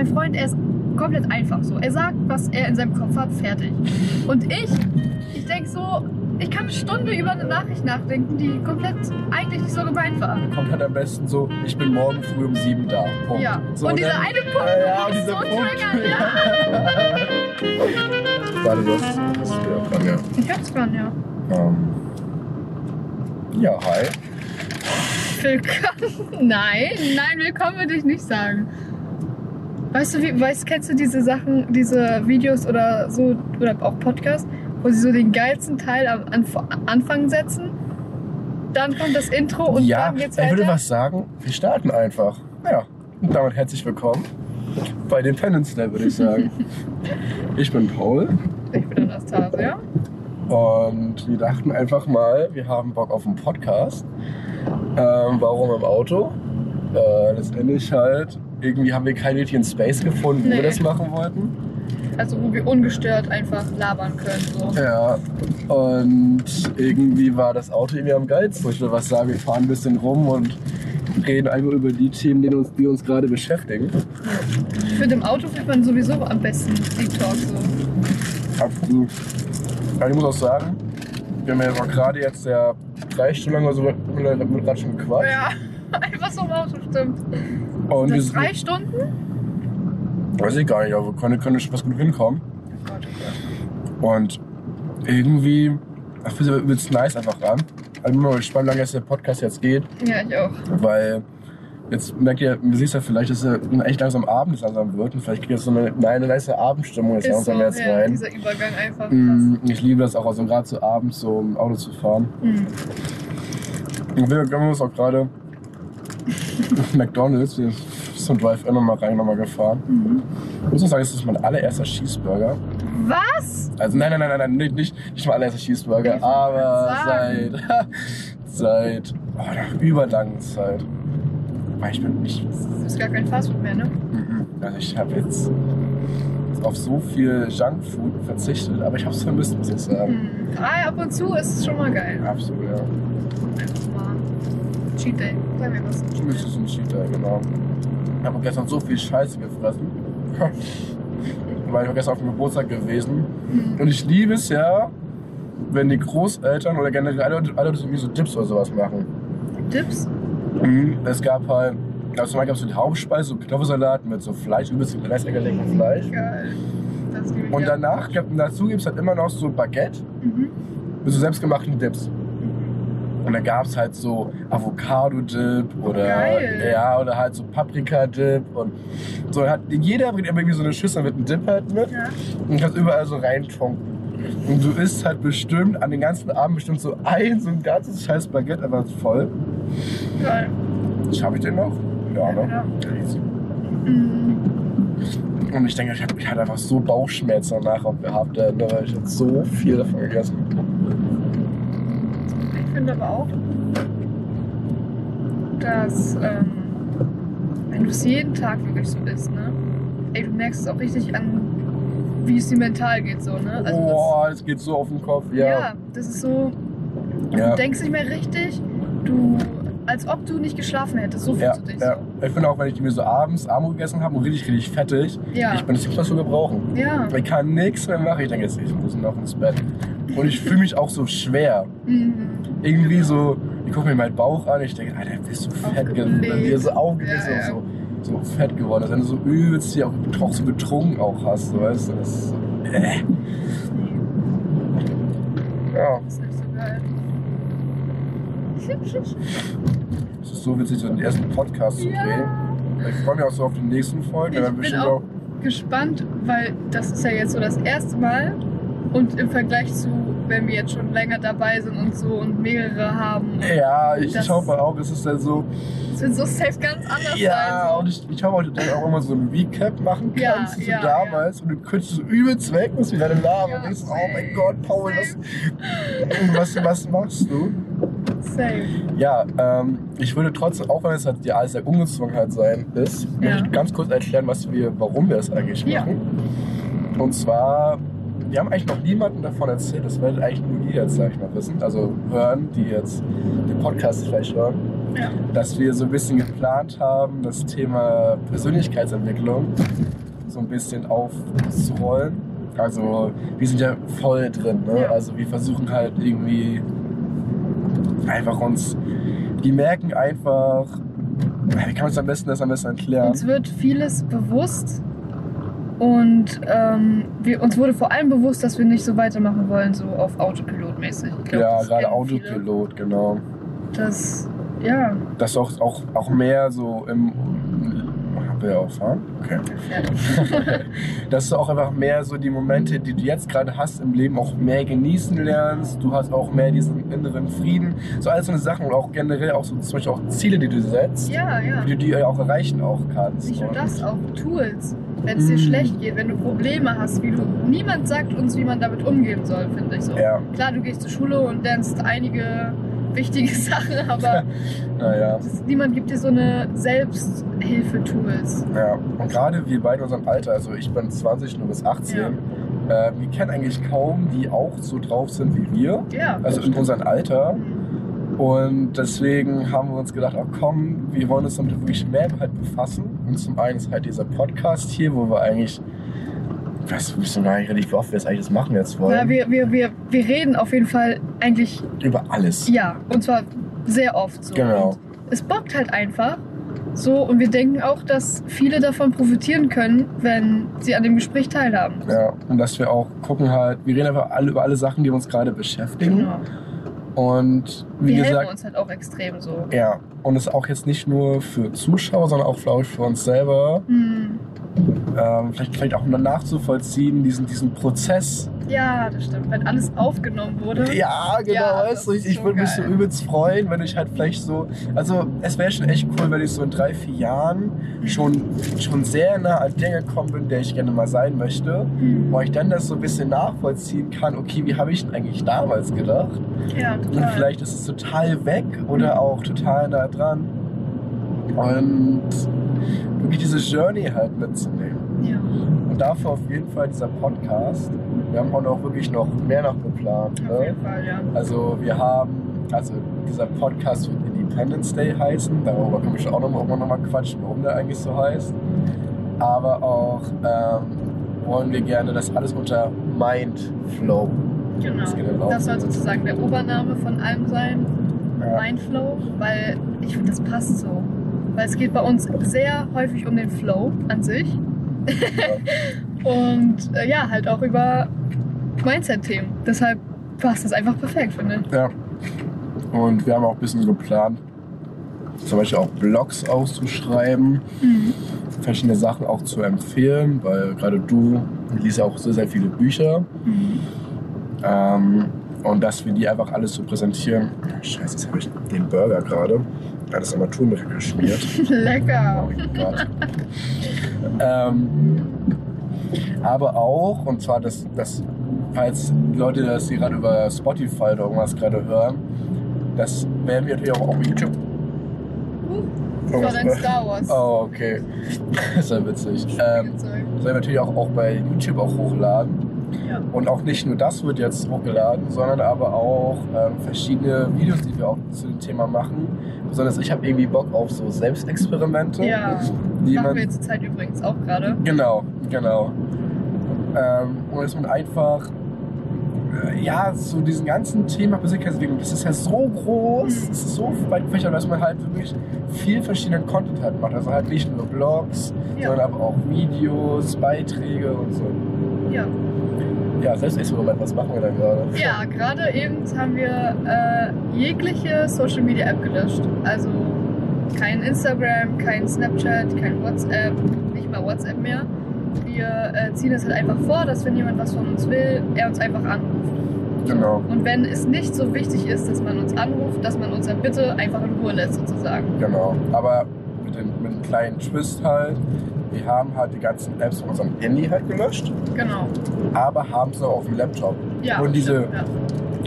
mein Freund, er ist komplett einfach so. Er sagt, was er in seinem Kopf hat, fertig. Und ich, ich denke so, ich kann eine Stunde über eine Nachricht nachdenken, die komplett eigentlich nicht so gemeint war. Kommt halt am besten so, ich bin morgen früh um sieben da. Punkt. Ja. So, und dieser eine Punkt, Ja, ja, dieser so Punkt. triggert, ja. Warte, du hast, hast dran, ja. Ich hab's dran, ja. Ähm, ja, hi. Willkommen. Nein, nein, willkommen würde ich nicht sagen. Weißt du, wie, weißt, kennst du diese Sachen, diese Videos oder so, oder auch Podcasts, wo sie so den geilsten Teil am Anf Anfang setzen? Dann kommt das Intro und ja, dann geht's ich würde weiter. was sagen, wir starten einfach. Ja, und damit herzlich willkommen bei den Peninsula, würde ich sagen. ich bin Paul Ich bin Anastasia. und wir dachten einfach mal, wir haben Bock auf einen Podcast. Ähm, warum im Auto? Äh, letztendlich halt, irgendwie haben wir keinen richtigen Space gefunden, wo Nee. wir das machen wollten. Also wo wir ungestört einfach labern können. So. Ja, und irgendwie war das Auto irgendwie am geilsten. Ich würde was sagen, wir fahren ein bisschen rum und reden einfach über die Themen, die uns, die uns gerade beschäftigen. Ich finde, im Auto fühlt man sowieso am besten Talk so. Absolut. Aber ich muss auch sagen, wir haben ja auch gerade jetzt ja drei Stunden lang oder so mit, schon gequatscht. Ja, einfach so im Auto, stimmt. Und wir Das sind, drei Stunden? weiß ich gar nicht, aber wir können, können schon was gut hinkommen. Oh Gott, oh Gott. Und irgendwie, finde es nice einfach ran. Also ich bin mal gespannt, wie lange der Podcast jetzt geht. Ja, ich auch. Weil jetzt merkt ihr, du siehst ja vielleicht, dass es echt langsam Abend langsam wird und vielleicht kriegt jetzt so eine, eine nice Abendstimmung jetzt Ist so, langsam jetzt ja, rein. dieser Übergang einfach. Mm, Ich liebe das auch, also gerade so abends so im Auto zu fahren. Mhm. Und wir haben uns auch gerade McDonalds, wir sind zum Drive-In nochmal rein, nochmal gefahren. Mhm. Ich muss auch sagen, das ist mein allererster Cheeseburger. Was? Also nein, nein, nein, nein, nein nicht, nicht, nicht mein allererster Cheeseburger, Ich aber seit, seit oh, nach überlangen Zeit. Weil ich bin nicht Das ist gar kein Fastfood mehr, ne? Mhm. Also ich habe jetzt auf so viel Junkfood verzichtet, aber ich habe es vermisst, muss ich sagen. Mhm. Ah, ab und zu ist es schon mal geil. Absolut, ja. Mal. Cheat Day. Sag mir was. Das ist ein Cheat Day, genau. Ich habe gestern so viel Scheiße gefressen. Weil ich war gestern auf dem Geburtstag gewesen. Mhm. Und ich liebe es ja, wenn die Großeltern oder generell alle, alle so wie so Dips oder sowas machen. Dips? Mhm. Es gab halt, also Beispiel gab es so die Hauptspeise, so Kartoffelsalat mit so Fleisch, übelst lecker Fleisch. Geil. Und danach, dazu gibt es halt immer noch so Baguette Mhm. mit so selbstgemachten Dips. Und da gab es halt so Avocado-Dip oder Geil. ja, oder halt so Paprika-Dip und so hat jeder bringt immer irgendwie so eine Schüssel mit einem Dip halt mit Ja. und kannst überall so reintunken. Und du isst halt bestimmt an den ganzen Abend bestimmt so ein, so ein ganzes scheiß Baguette einfach voll. Geil. Schaffe ich den noch? Ja, ne? Ja. Und ich denke, ich hatte, einfach so Bauchschmerzen danach auch gehabt, weil ich hab so viel davon gegessen. Ich finde aber auch, dass ähm, wenn du es jeden Tag wirklich so isst, ne? Ey, du merkst es auch richtig an, wie es dir mental geht, so, ne? Also Boah, das geht so auf den Kopf. Ja. ja, das ist so, ja. du denkst nicht mehr richtig, du, als ob du nicht geschlafen hättest, so Ja, fühlst du dich ja. so. Ich finde auch, wenn ich mir so abends Armut gegessen habe und richtig, richtig fettig, Ja. ich bin was zu gebrauchen. Ja. Ich kann nichts mehr machen. Ich denke jetzt, ich muss noch ins Bett. Und ich fühle mich auch so schwer. Mhm. Irgendwie so, ich gucke mir meinen Bauch an, ich denke, Alter, bist du fett geworden. Aufgebläht. Dir so aufgebläht Ja, ja. und so, so fett geworden. Dass wenn du so übelst hier auch, so betrunken auch hast, so, weißt du, das ist so, äh. Nee, Ja, das ist nicht so geil. es ist so witzig, so den ersten Podcast zu drehen. Ich freue mich auch so auf die nächsten Folgen. Ich dann bin auch gespannt, weil das ist ja jetzt so das erste Mal und im Vergleich zu, wenn wir jetzt schon länger dabei sind und so und mehrere haben, Ja, ich, Das- ich hoffe auch, es ist dann so, es wird so safe ganz anders Ja, sein. und ich, ich hoffe, dass du auch immer so ein Recap machen Ja, kannst, wie so ja, damals. Und du könntest so übelst weg, musst wieder Namen Ja, und denkst, oh mein Gott, Paul, was, was, was machst du? So. Safe. Ja, ähm, ich würde trotzdem, auch wenn es halt die alles sehr Ungezwungenheit sein ist, Ja. ganz kurz erklären, was wir, warum wir das eigentlich Ja. machen. Und zwar, wir haben eigentlich noch niemandem davon erzählt, das werdet eigentlich nur ihr jetzt, sag ich mal, wissen. Also hören, die jetzt den Podcast vielleicht hören. Ja. dass wir so ein bisschen geplant haben, das Thema Persönlichkeitsentwicklung so ein bisschen aufzurollen. Also wir sind ja voll drin, ne? Ja. Also wir versuchen halt irgendwie einfach uns, die merken einfach, wie kann man es am besten das am besten erklären? Uns wird vieles bewusst und ähm, wir, uns wurde vor allem bewusst, dass wir nicht so weitermachen wollen, so auf Autopilot mäßig. Ich glaub, ja, gerade kennen viele. Autopilot, genau. Das, ja, Das auch, auch, auch mehr so im. Ja auch fahren? Okay. Dass du auch einfach mehr so die Momente, die du jetzt gerade hast im Leben, auch mehr genießen lernst. Du hast auch mehr diesen inneren Frieden. So alles so eine Sachen und auch generell auch so zum Beispiel auch Ziele, die du setzt, ja, ja. die du die auch erreichen auch kannst. Nicht nur das, auch Tools. Wenn es dir Mm. schlecht geht, wenn du Probleme hast, wie du. Niemand sagt uns, wie man damit umgehen soll, finde ich so. Ja, Klar, du gehst zur Schule und lernst einige wichtige Sachen, aber naja. das, niemand gibt dir so eine Selbsthilfe-Tools. Ja. Und gerade wir beide in unserem Alter, also ich bin 20, du bist 18, äh, wir kennen eigentlich kaum, die auch so drauf sind wie wir. Ja. Also in unserem Alter. Mhm. Und deswegen haben wir uns gedacht, ach komm, wir wollen uns damit wirklich mehr halt befassen. Und zum einen ist halt dieser Podcast hier, wo wir eigentlich, ich weiß ich weiß gar nicht oft wir es eigentlich das machen jetzt wollen. Ja, wir, wir, wir, wir reden auf jeden Fall eigentlich, Über alles. ja, und zwar sehr oft so. Genau. Und es bockt halt einfach. So, und wir denken auch, dass viele davon profitieren können, wenn sie an dem Gespräch teilhaben. Ja, und dass wir auch gucken halt, wir reden einfach alle über alle Sachen, die uns gerade beschäftigen. Genau. Und wie Wir helfen gesagt, uns halt auch extrem so. ja, und es ist auch jetzt nicht nur für Zuschauer, sondern auch glaube ich, für uns selber, Hm. ähm, vielleicht, vielleicht auch nachzuvollziehen, diesen, diesen Prozess, Ja, das stimmt. Wenn alles aufgenommen wurde. Ja, genau, Ja, weißt du, ich, ich so würde mich so übelst freuen, wenn ich halt vielleicht so, also es wäre schon echt cool, wenn ich so in drei, vier Jahren schon, schon sehr nah an der gekommen bin, der ich gerne mal sein möchte, Hm. wo ich dann das so ein bisschen nachvollziehen kann, okay, wie habe ich denn eigentlich damals gedacht? Ja, Und total. vielleicht ist es total weg oder auch total nah dran. Und wirklich diese Journey halt mitzunehmen. Ja. Und dafür auf jeden Fall dieser Podcast. Wir haben auch noch wirklich noch mehr noch geplant. Auf Ne? jeden Fall, ja. Also wir haben, also dieser Podcast wird Independence Day heißen. Darüber wir schon auch noch, irgendwann noch mal quatschen, warum der eigentlich so heißt. Aber auch ähm, wollen wir gerne das alles unter Mindflow. Genau. Das auch Das soll so. sozusagen der Obername von allem sein. Ja. Mindflow, weil ich finde, das passt so. Weil es geht bei uns sehr häufig um den Flow an sich. Und äh, ja, halt auch über Mindset-Themen. Deshalb passt das einfach perfekt, finde ich. Ja. Und wir haben auch ein bisschen geplant, zum Beispiel auch Blogs auszuschreiben, Mhm. verschiedene Sachen auch zu empfehlen, weil gerade du liest ja auch sehr, sehr viele Bücher. Mhm. Ähm, und dass wir die einfach alles so präsentieren. Scheiße, jetzt habe ich den Burger gerade. Alles Armaturenmittel geschmiert. Lecker. Oh mein Gott. ähm, aber auch, und zwar, dass, dass falls Leute das hier gerade über Spotify oder irgendwas gerade hören, das werden wir natürlich auch auf YouTube. Das war dein Star Wars. Oh, okay. Das ist ja witzig. Ähm, das werden wir natürlich auch, auch bei YouTube auch hochladen. Und auch nicht nur das wird jetzt hochgeladen, sondern aber auch ähm, verschiedene Videos, die wir auch zu dem Thema machen. Besonders ich habe irgendwie Bock auf so Selbstexperimente. Ja, die machen wir jetzt zur Zeit übrigens auch gerade. Genau, genau. Ähm, und dass man einfach, äh, ja, so diesen ganzen Thema Persönlichkeitsentwicklung, das ist ja so groß, Mhm. es ist so weit gefächert, dass man halt wirklich viel verschiedenen Content halt macht. Also halt nicht nur Blogs, Ja. sondern aber auch Videos, Beiträge und so. Ja. Ja, Selbstexperiment, was machen wir da gerade? Ja, gerade eben haben wir äh, jegliche Social Media App gelöscht. Also kein Instagram, kein Snapchat, kein WhatsApp, nicht mal WhatsApp mehr. Wir äh, ziehen es halt einfach vor, dass wenn jemand was von uns will, er uns einfach anruft. Genau, Und wenn es nicht so wichtig ist, dass man uns anruft, dass man uns dann bitte einfach in Ruhe lässt sozusagen. genau. Aber mit, den, mit einem kleinen Twist halt, wir haben halt die ganzen Apps von unserem Handy halt gelöscht, Genau. aber haben noch auf dem Laptop. Ja. Und diese- stimmt, ja.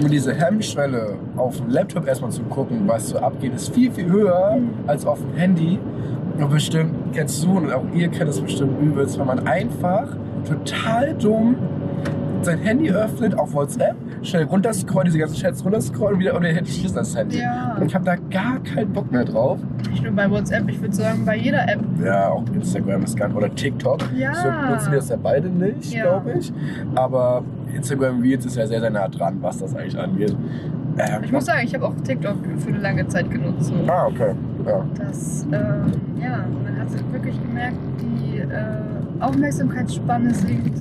Und diese Hemmschwelle, auf dem Laptop erstmal zu gucken, was so abgeht, ist viel, viel höher Mhm. als auf dem Handy. Und bestimmt kennst du und auch ihr kennt es bestimmt übelst, weil man einfach total dumm sein Handy öffnet auf WhatsApp, schnell runterscrollt, diese ganzen Chats runterscrollen und wieder und dann schließt das Handy. Ja. Und ich habe da gar keinen Bock mehr drauf. Nicht nur bei WhatsApp, ich würde sagen bei jeder App. Ja, auch Instagram ist ganz oder TikTok. Ja. So nutzen wir das ja beide nicht, Ja. glaube ich. Aber Instagram Reels ist ja sehr, sehr nah dran, was das eigentlich angeht. Ähm, Ich muss sagen, ich habe auch TikTok für eine lange Zeit genutzt. So. Ah, okay. Ja. Das, ähm, ja, man hat wirklich gemerkt, die äh, Aufmerksamkeitsspanne sinkt.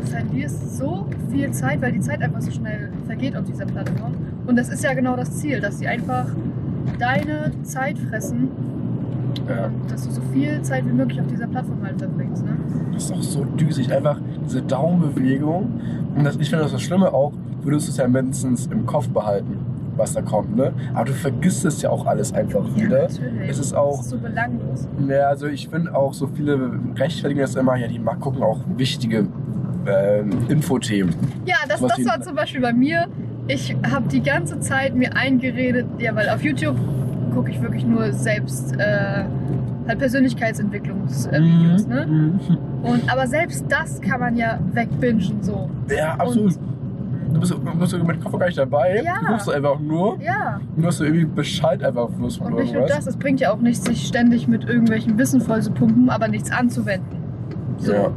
Du verlierst so viel Zeit, weil die Zeit einfach so schnell vergeht auf dieser Plattform. Und das ist ja genau das Ziel, dass sie einfach deine Zeit fressen, ja. dass du so viel Zeit wie möglich auf dieser Plattform halt verbringst. Ne? Das ist doch so düsig. Einfach diese Daumenbewegung. Und das, ich finde das, das Schlimme auch, würdest du es ja mindestens im Kopf behalten, was da kommt, ne? Aber du vergisst es ja auch alles einfach wieder. natürlich. Es ist auch- Das ist so belanglos. Ja, also ich finde auch so viele rechtfertigen das immer, ja, die gucken auch wichtige ähm, Infothemen. Ja, das, das war zum Beispiel bei mir. Ich habe die ganze Zeit mir eingeredet, ja, weil auf YouTube gucke ich wirklich nur selbst äh, halt Persönlichkeitsentwicklungsvideos, ne? Mhm. Und aber selbst das kann man ja wegbingen so. Ja, absolut. Du bist, du bist mit Kopf gar nicht dabei. Ja. Du guckst einfach nur. Ja. Und du hast so irgendwie Bescheid einfach bloß von Und nicht nur das, es bringt ja auch nichts, sich ständig mit irgendwelchen Wissen voll zu pumpen, aber nichts anzuwenden. So. Ja,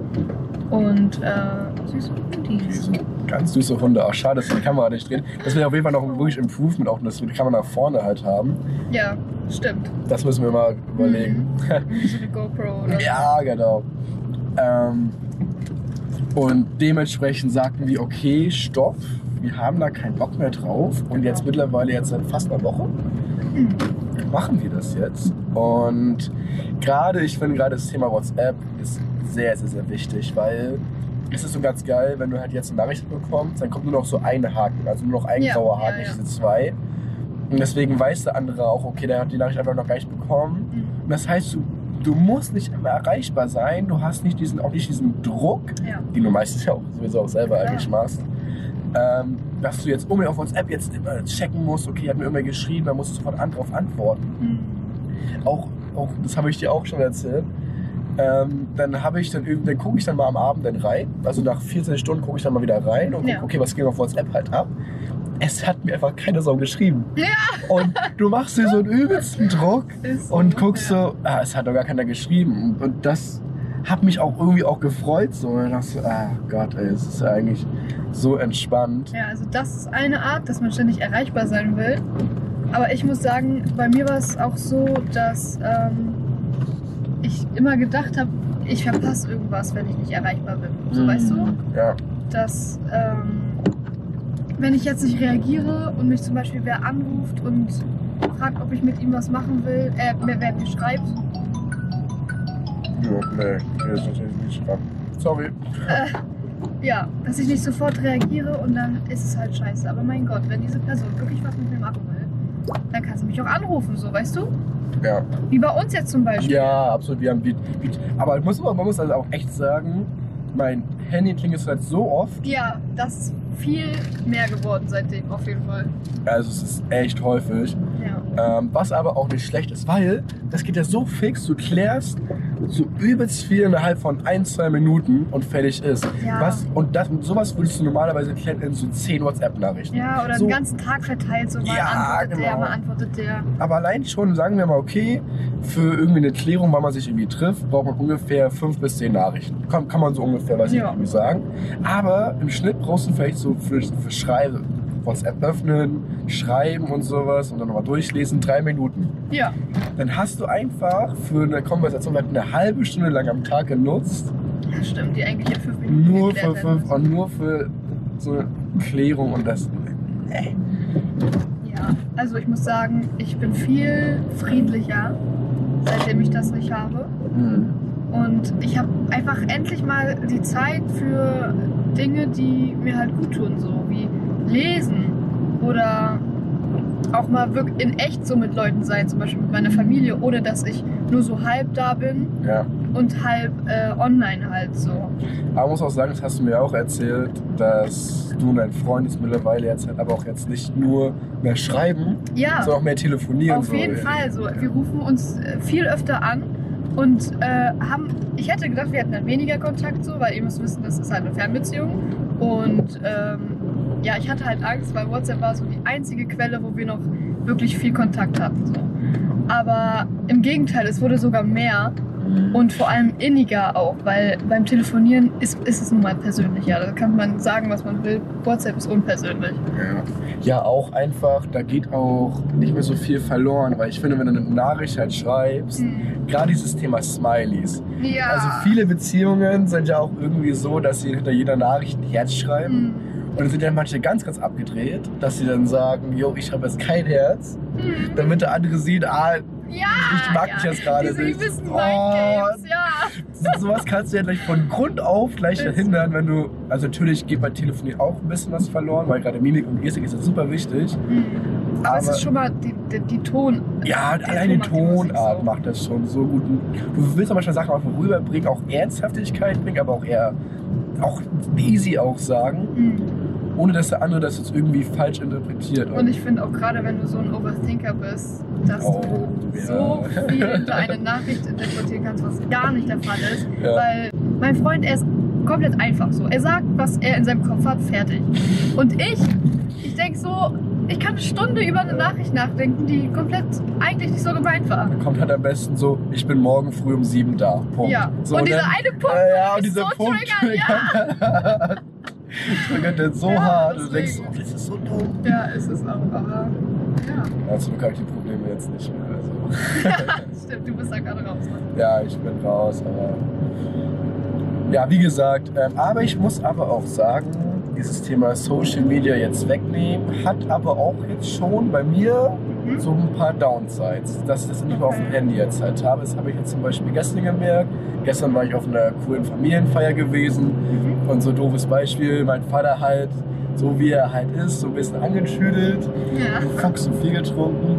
Und äh, süße diese ganz süße Hunde. Ach, schade, dass die Kamera nicht dreht. Das wäre auf jeden Fall noch wirklich Improvement, auch dass wir die Kamera nach vorne halt haben. Ja, stimmt. Das müssen wir mal überlegen. Wie so eine GoPro oder ja, genau. Ähm, und dementsprechend sagten wir, okay, stopp, wir haben da keinen Bock mehr drauf. Und jetzt mittlerweile, jetzt seit fast einer Woche, machen wir das jetzt. Und gerade, ich finde gerade das Thema WhatsApp ist sehr, sehr, sehr wichtig, weil es ist so ganz geil, wenn du halt jetzt eine Nachricht bekommst, dann kommt nur noch so ein Haken, also nur noch ein Ja, grauer ja, Haken, ja. nicht diese zwei. Und deswegen weiß der andere auch, okay, der hat die Nachricht einfach noch gar nicht bekommen. Mhm. Und das heißt, du, du musst nicht immer erreichbar sein, du hast nicht diesen, auch nicht diesen Druck, Ja. den du meistens ja auch sowieso auch selber Klar. eigentlich machst, ähm, dass du jetzt unbedingt auf WhatsApp jetzt immer checken musst, okay, hat mir irgendwer geschrieben, dann musst du sofort an, drauf antworten. Mhm. Auch, auch das habe ich dir auch schon erzählt. Ähm, dann habe ich dann dann gucke ich dann mal am Abend dann rein. Also nach 14 Stunden gucke ich dann mal wieder rein und gucke, Ja. okay, was ging auf WhatsApp halt ab. Es hat mir einfach keine Sau geschrieben. Ja. Und du machst dir so einen übelsten Druck so, und guckst ja. so, ah, es hat doch gar keiner geschrieben. Und das hat mich auch irgendwie auch gefreut. So. Und ich dachte so, ah Gott, ey, es ist ja eigentlich so entspannt. Ja, also das ist eine Art, dass man ständig erreichbar sein will. Aber ich muss sagen, bei mir war es auch so, dass ähm, ich immer gedacht habe, ich verpasse irgendwas, wenn ich nicht erreichbar bin. So weißt du, Ja. dass ähm, wenn ich jetzt nicht reagiere und mich zum Beispiel wer anruft und fragt, ob ich mit ihm was machen will, äh, wer, wer mir schreibt, Ja, nee, hier ist natürlich nicht dran. Sorry. ja, dass ich nicht sofort reagiere und dann ist es halt scheiße. Aber mein Gott, wenn diese Person wirklich was mit mir machen will, dann kann sie mich auch anrufen, so weißt du? Ja. Wie bei uns jetzt zum Beispiel. Ja, absolut. Wir haben Beat. Beat. Aber ich muss, man muss also auch echt sagen, mein Handy klingelt halt so oft. Ja, das ist viel mehr geworden seitdem, auf jeden Fall. Also es ist echt häufig. Ähm, was aber auch nicht schlecht ist, weil das geht ja so fix, du klärst so übelst viel innerhalb von ein, zwei Minuten und fertig ist. Ja. Was, und, das, und sowas würdest du normalerweise klären in so 10 WhatsApp-Nachrichten. Ja, oder so, den ganzen Tag verteilt, so mal Ja, antwortet der, genau. mal antwortet der. Aber allein schon, sagen wir mal, okay, für irgendwie eine Klärung, wann man sich irgendwie trifft, braucht man ungefähr fünf bis zehn Nachrichten. Kann, kann man so ungefähr, weiß ich Ja. nicht, irgendwie sagen. Aber im Schnitt brauchst du vielleicht so für, für Schreiben, WhatsApp öffnen, schreiben und sowas und dann nochmal durchlesen, drei Minuten. Ja. Dann hast du einfach für eine Konversation halt eine halbe Stunde lang am Tag genutzt, ja, stimmt, die eigentlich in fünf Minuten nur für fünf und nur für so eine Klärung und das. Nee. Ja, also ich muss sagen, ich bin viel friedlicher, seitdem ich das nicht habe. Hm. Und ich habe einfach endlich mal die Zeit für Dinge, die mir halt gut tun, so wie lesen oder auch mal wirklich in echt so mit Leuten sein, zum Beispiel mit meiner Familie, ohne dass ich nur so halb da bin Ja. und halb äh, online halt so. Aber muss auch sagen, das hast du mir auch erzählt, dass du und dein Freund jetzt mittlerweile jetzt halt aber auch jetzt nicht nur mehr schreiben, Ja. sondern auch mehr telefonieren. Auf so. jeden Fall so. Wir rufen uns äh, viel öfter an und äh, haben, ich hätte gedacht, wir hätten dann weniger Kontakt so, weil ihr müsst wissen, das ist halt eine Fernbeziehung. Und ähm, ja, ich hatte halt Angst, weil WhatsApp war so die einzige Quelle, wo wir noch wirklich viel Kontakt hatten. So. Aber im Gegenteil, es wurde sogar mehr und vor allem inniger auch, weil beim Telefonieren ist, ist es nun mal persönlicher. Da kann man sagen, was man will. WhatsApp ist unpersönlich. Ja. ja, auch einfach, da geht auch nicht mehr so viel verloren, weil ich finde, wenn du eine Nachricht halt schreibst, Hm. gerade dieses Thema Smileys. Ja. Also viele Beziehungen sind ja auch irgendwie so, dass sie hinter jeder Nachricht ein Herz schreiben. Hm. Und dann sind ja manche ganz, ganz abgedreht, dass sie dann sagen, yo, ich schreibe jetzt kein Herz, Hm. damit der andere sieht, ah, Ja, Ich mag ja. dich jetzt gerade Diese nicht. gewissen Oh. Mindgames, ja. sowas kannst du ja gleich von Grund auf gleich verhindern, wenn du, also natürlich geht bei Telefonieren auch ein bisschen was verloren, weil gerade Mimik und Gestik ist ja super wichtig. Hm. Aber, es Aber- ist schon mal die, die, die Ton. Ja, der allein die Tonart so. macht das schon so gut. Du willst auch manchmal Sachen auch rüberbringen, auch Ernsthaftigkeit bringen, aber auch eher auch easy auch sagen, Hm. Ohne dass der andere das jetzt irgendwie falsch interpretiert. Und ich finde auch gerade, wenn du so ein Overthinker bist, dass Oh, du ja. so viel in eine Nachricht interpretieren kannst, was gar nicht der Fall ist. Ja. Weil mein Freund, er ist komplett einfach so. Er sagt, was er in seinem Kopf hat, fertig. Und ich, ich denke so, ich kann eine Stunde über eine Nachricht nachdenken, die komplett eigentlich nicht so gemeint war. Dann kommt halt am besten so, ich bin morgen früh um sieben da. Punkt. Ja. So, und dieser dann- eine Punkt, Äh, ja, und ist dieser so Punkt triggern, ja. triggert den so Ja, hart. Du denkst, oh, das ist so dumm. Ja, ist es auch, aber ja. Ja, zum Glück habe ich die Probleme jetzt nicht mehr. Also. Stimmt, du bist da gerade raus. Mann. Ja, ich bin raus, aber. Ja, wie gesagt, ähm, aber ich muss aber auch sagen, dieses Thema Social Media jetzt wegnehmen, hat aber auch jetzt schon bei mir Mhm. so ein paar Downsides, dass ich das nicht mehr auf dem Okay. Handy jetzt halt habe. Das habe ich jetzt zum Beispiel gestern gemerkt. Gestern war ich auf einer coolen Familienfeier gewesen Mhm. und so ein doofes Beispiel, mein Vater halt, so wie er halt ist, so ein bisschen angetüdelt, Ja, Fuchs zu viel getrunken,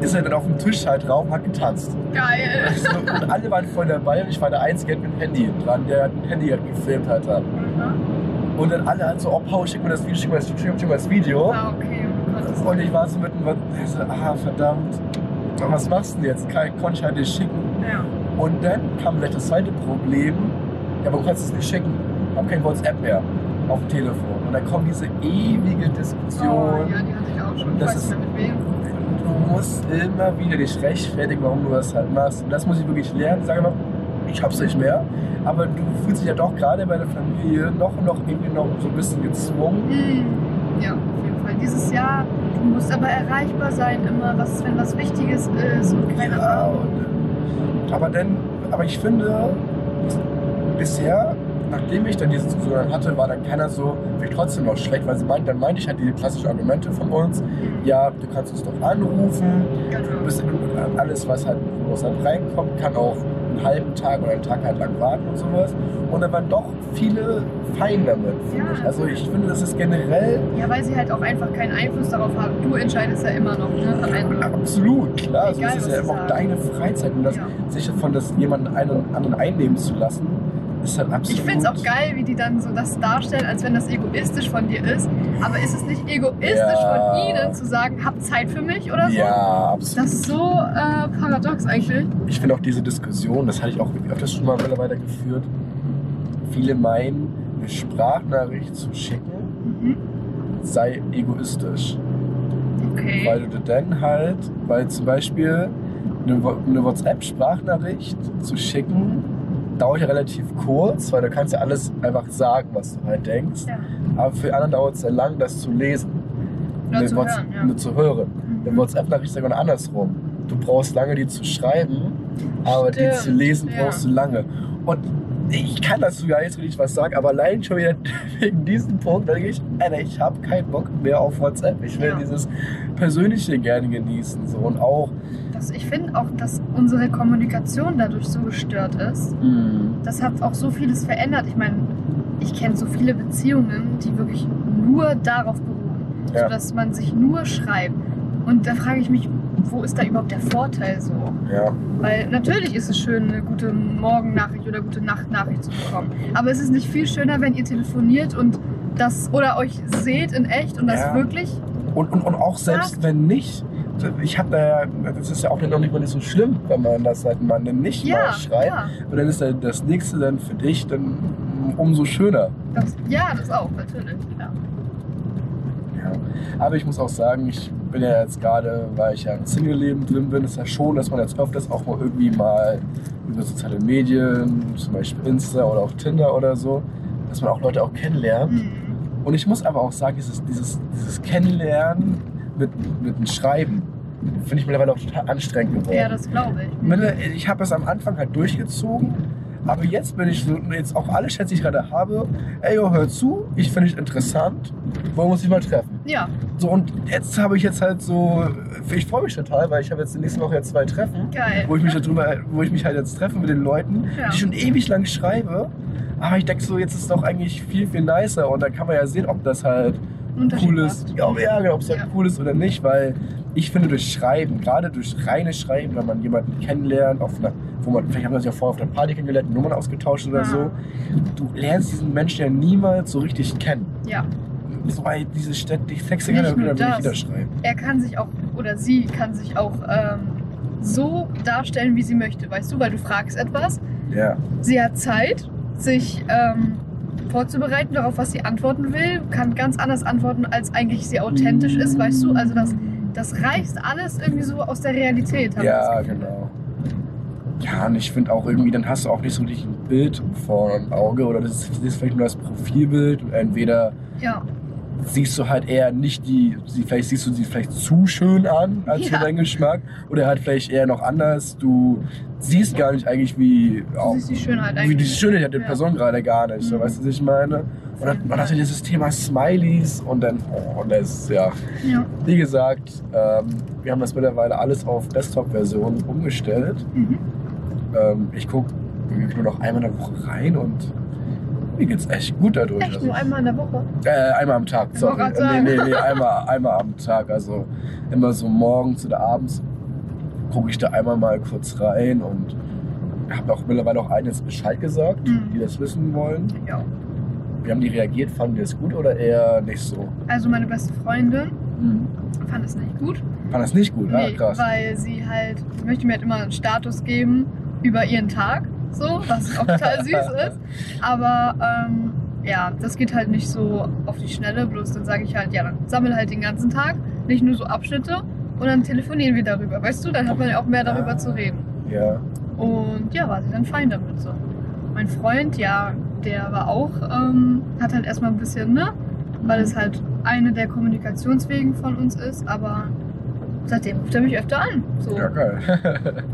ist er dann auf dem Tisch halt drauf und hat getanzt. geil. So, und alle waren voll dabei und ich war der Einzige mit dem Handy dran, der ein Handy hat gefilmt hat. hat. Und dann alle halt so, oh Paul, schick mir das Video, schick mir das, schick mir das Video. Ah, okay. Und ich war so mitten, so, ah verdammt, was machst du denn jetzt? Kann, konnte ich halt nicht schicken. ja. Und dann kam gleich das zweite Problem, ja, aber du kannst es nicht schicken. Ich habe kein WhatsApp mehr auf dem Telefon. Und dann kommt diese ewige Diskussion. Oh, ja, die hatte ich auch schon. Das ist- mit wem. Du musst immer wieder dich rechtfertigen, warum du das halt machst. Und das muss ich wirklich lernen. Sag mal, ich hab's nicht mehr. Aber du fühlst dich ja doch gerade bei der Familie noch und noch irgendwie noch so ein bisschen gezwungen. Hm. Ja, auf jeden Fall. Dieses Jahr, du musst aber erreichbar sein, immer, was, wenn was Wichtiges ist und keine Ja, Ahnung. und, äh, aber dann, aber ich finde, bisher, nachdem ich dann diese Diskussion hatte, war dann keiner so, vielleicht trotzdem noch schlecht, weil sie meinten, dann meinte ich halt diese klassischen Argumente von uns, ja, du kannst uns doch anrufen, du Genau. bist, alles, was halt aus Land reinkommt, kann auch einen halben Tag oder einen Tag halt lang warten und sowas. Und da waren doch viele fein damit, finde Ja. ich. Also ich finde, das ist generell Ja, weil sie halt auch einfach keinen Einfluss darauf haben. Du entscheidest ja immer noch, ne, am Ende. absolut, klar. Also Egal, es ist ja sagen. deine Freizeit und das, Ja. sich von das jemanden einen anderen einnehmen zu lassen, ist halt absolut. Ich finde es auch geil, wie die dann so das darstellen, als wenn das egoistisch von dir ist. Aber ist es nicht egoistisch Ja. von ihnen zu sagen, hab Zeit für mich oder so? Ja, absolut. Das ist so äh, paradox eigentlich. Ich finde auch diese Diskussion, das hatte ich auch öfters schon mal mittlerweile geführt. Viele meinen, eine Sprachnachricht zu schicken Mhm. sei egoistisch. Okay. Weil du dann halt, weil zum Beispiel eine, eine WhatsApp-Sprachnachricht zu schicken, dauert ja relativ kurz, weil du kannst ja alles einfach sagen, was du halt denkst. Ja. Aber für anderen dauert es sehr lang, das zu lesen. Oder Eine zu Whats- hören, ja. Nur zu hören. Mhm. WhatsApp-Nachricht ist ja genau andersrum. Du brauchst lange, die zu schreiben, aber die Stimmt, zu lesen ja. brauchst du lange. Und ich kann dazu gar nicht so richtig was sagen, aber allein schon wieder wegen diesem Punkt, denke ich, Alter, ich habe keinen Bock mehr auf WhatsApp. Ich will Ja. dieses Persönliche gerne genießen. So. Und auch, Das, ich finde auch, dass unsere Kommunikation dadurch so gestört ist. Das hat auch so vieles verändert. Ich meine, ich kenne so viele Beziehungen, die wirklich nur darauf beruhen, Ja. sodass man sich nur schreibt. Und da frage ich mich, wo ist da überhaupt der Vorteil so? ja, Weil natürlich ist es schön, eine gute Morgennachricht oder gute Nachtnachricht zu bekommen. Aber es ist nicht viel schöner, wenn ihr telefoniert und das oder euch seht in echt und das Ja. wirklich. und, und, und auch selbst wenn nicht, ich habe da ja, das ist ja auch noch nicht mal so schlimm, wenn man das halt mal nicht Ja, mal schreibt. ja. Und dann ist dann das nächste dann für dich dann umso schöner. Das, ja, das auch, natürlich. Ja. Ja. Aber ich muss auch sagen, ich bin ja jetzt gerade, weil ich ja im Single-Leben drin bin, ist ja schon, dass man jetzt öfters auch mal irgendwie mal über soziale Medien, zum Beispiel Insta oder auch Tinder oder so, dass man auch Leute auch kennenlernt. Hm. Und ich muss aber auch sagen, dieses, dieses, dieses Kennenlernen mit, mit dem Schreiben, finde ich mittlerweile auch total anstrengend geworden. Ja, das glaube ich. Ich habe es am Anfang halt durchgezogen, aber jetzt bin ich so, jetzt auch alle Chats, die ich gerade habe, ey, yo, hör zu, ich finde dich interessant, wollen wir uns nicht mal treffen. Ja, So, und jetzt habe ich jetzt halt so, ich freue mich total, weil ich habe jetzt die nächste Woche jetzt zwei Treffen, geil. wo ich mich darüber, wo ich mich halt jetzt treffe mit den Leuten, Ja. die ich schon ewig lang schreibe. Aber ich denke so, jetzt ist es doch eigentlich viel, viel nicer und dann kann man ja sehen, ob das halt Unterschied cool ist. macht. Ja, ja, genau, ob es halt Ja. cool ist oder nicht, weil ich finde durch Schreiben, gerade durch reines Schreiben, wenn man jemanden kennenlernt, auf einer, wo man, vielleicht haben wir sich ja vorher auf einer Party kennengelernt, Nummern ausgetauscht oder Ja. so, du lernst diesen Menschen ja niemals so richtig kennen. Ja, So, ey, diese Städte, Texte kann er wieder, schreiben. er kann sich auch, oder sie kann sich auch ähm, so darstellen, wie sie möchte, weißt du, weil du fragst etwas, Ja. sie hat Zeit, sich ähm, vorzubereiten darauf, was sie antworten will, kann ganz anders antworten, als eigentlich sie authentisch ist, weißt du, also das, das reißt alles irgendwie so aus der Realität. Ja, genau. Ja, und ich finde auch irgendwie, dann hast du auch nicht so richtig ein Bild vor dem Auge oder das ist, das ist vielleicht nur das Profilbild und entweder Ja, siehst du halt eher nicht die, sie, vielleicht siehst du sie vielleicht zu schön an, als für Ja. deinen Geschmack oder halt vielleicht eher noch anders, du siehst gar nicht eigentlich wie, du auch, siehst die Schönheit wie eigentlich. die Schönheit der Ja. Person gerade gar nicht, so Mhm. weißt du, was ich meine? Und dann, man hat ja dieses Thema Smileys und dann, oh, und das, ja, Ja. wie gesagt, ähm, wir haben das mittlerweile alles auf Desktop-Version umgestellt. Mhm. Ähm, ich gucke nur noch einmal in der Woche rein und mir geht's echt gut dadurch. Echt, Also, nur einmal in der Woche? äh, einmal am Tag, Ich sorry. Nee, nee, nee, einmal, einmal am Tag. Also immer so morgens oder abends gucke ich da einmal mal kurz rein und habe auch mittlerweile auch jetzt Bescheid gesagt, Mhm. die das wissen wollen. Ja. Wie haben die reagiert? Fanden die es gut oder eher nicht so? Also meine beste Freundin Mhm. fand es nicht gut. Fand das nicht gut, Nee, ja, krass. weil sie halt, sie möchte mir halt immer einen Status geben über ihren Tag, so, was auch total süß ist. Aber ähm, ja, das geht halt nicht so auf die Schnelle, bloß dann sage ich halt, ja, dann sammel halt den ganzen Tag, nicht nur so Abschnitte und dann telefonieren wir darüber, weißt du, dann hat man ja auch mehr darüber Ah. zu reden. Ja. Und ja, war sie dann fein damit so. Mein Freund, ja, der war auch, ähm, hat halt erstmal ein bisschen, ne, weil es halt eine der Kommunikationswegen von uns ist, aber seitdem ruft er mich öfter an. So. Ja, geil.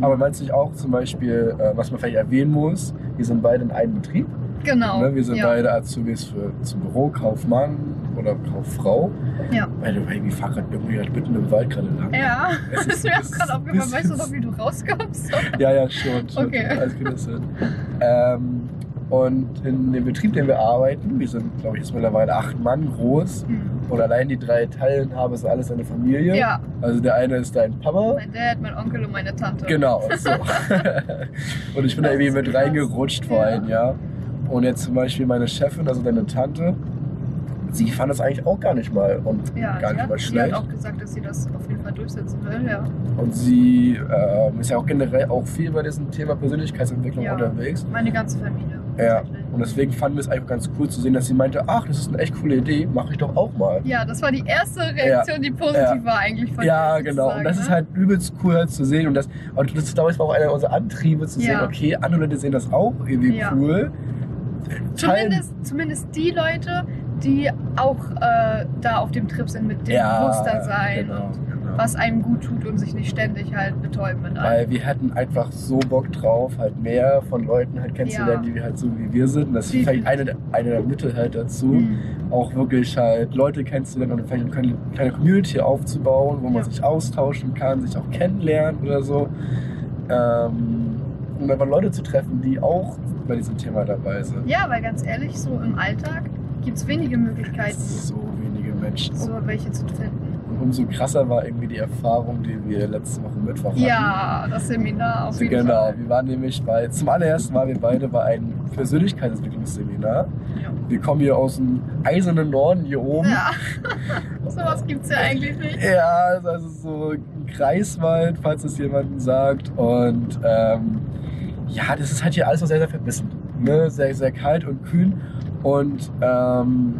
Aber meinst du nicht auch zum Beispiel, äh, was man vielleicht erwähnen muss, wir sind beide in einem Betrieb. Genau. Ne? Wir sind ja. beide Azubis für, zum Büro, Kaufmann oder Kauffrau. Ja. Way, wir fahren gerade irgendwie halt mitten im Wald gerade lang. Ja, Es das ist mir auch gerade aufgefallen. Weißt du noch, wie du rauskommst? Ja, ja, schon. schon Okay. Alles gut, das. Ähm, und in dem Betrieb, den wir arbeiten, wir sind, glaube ich, jetzt mittlerweile acht Mann groß. Hm. Und allein die drei Teilhaber sind alles eine Familie. Ja, Also der eine ist dein Papa. mein Dad, mein Onkel und meine Tante. Genau, so. und ich bin da Das irgendwie ist mit reingerutscht vor Ja. einem Jahr. Und jetzt zum Beispiel meine Chefin, also deine Tante, sie fand das eigentlich auch gar nicht mal und Ja, gar sie nicht hat, mal sie schlecht. hat auch gesagt, dass sie das auf jeden Fall durchsetzen will, ja. Und sie ähm, ist ja auch generell auch viel bei diesem Thema Persönlichkeitsentwicklung Ja. unterwegs. Meine ganze Familie. Ja. Und deswegen fanden wir es einfach ganz cool zu sehen, dass sie meinte, ach, das ist eine echt coole Idee, mache ich doch auch mal. Ja, das war die erste Reaktion, die positiv Ja. war eigentlich von Ja, ihr, genau. Und das ne? ist halt übelst cool halt zu sehen. Und das, und das glaube ich, war auch einer unserer Antriebe zu sehen, Ja. okay, andere Leute sehen das auch irgendwie Ja. cool. Zumindest, zumindest die Leute, die auch äh, da auf dem Trip sind mit dem Bewusstsein genau, und genau. was einem gut tut und sich nicht ständig halt betäuben mit allem. Weil wir hatten einfach so Bock drauf, halt mehr von Leuten halt kennenzulernen, Ja. die halt so wie wir sind. Und das ist vielleicht eine, der- eine der Mittel halt dazu, Hm. auch wirklich halt Leute kennenzulernen und vielleicht eine kleine- Community aufzubauen, wo man Ja. sich austauschen kann, sich auch kennenlernen oder so. Ähm, und einfach Leute zu treffen, die auch bei diesem Thema dabei sind. Ja, weil ganz ehrlich, so im Alltag gibt es wenige Möglichkeiten, So wenige Menschen. so welche zu finden. umso krasser war irgendwie die Erfahrung, die wir letzte Woche Mittwoch hatten. Ja, das Seminar auf jeden Genau, Fall. wir waren nämlich bei, zum allerersten waren wir beide bei einem Persönlichkeitsentwicklungsseminar. Ja. Wir kommen hier aus dem eisernen Norden hier oben. Ja. Sowas gibt's ja eigentlich nicht. Ja, es ist also so ein Kreiswald, falls es jemandem sagt. Und ähm, ja, das ist halt hier alles noch sehr, sehr verbissen. Ne? Sehr, sehr kalt und kühl. Und ähm,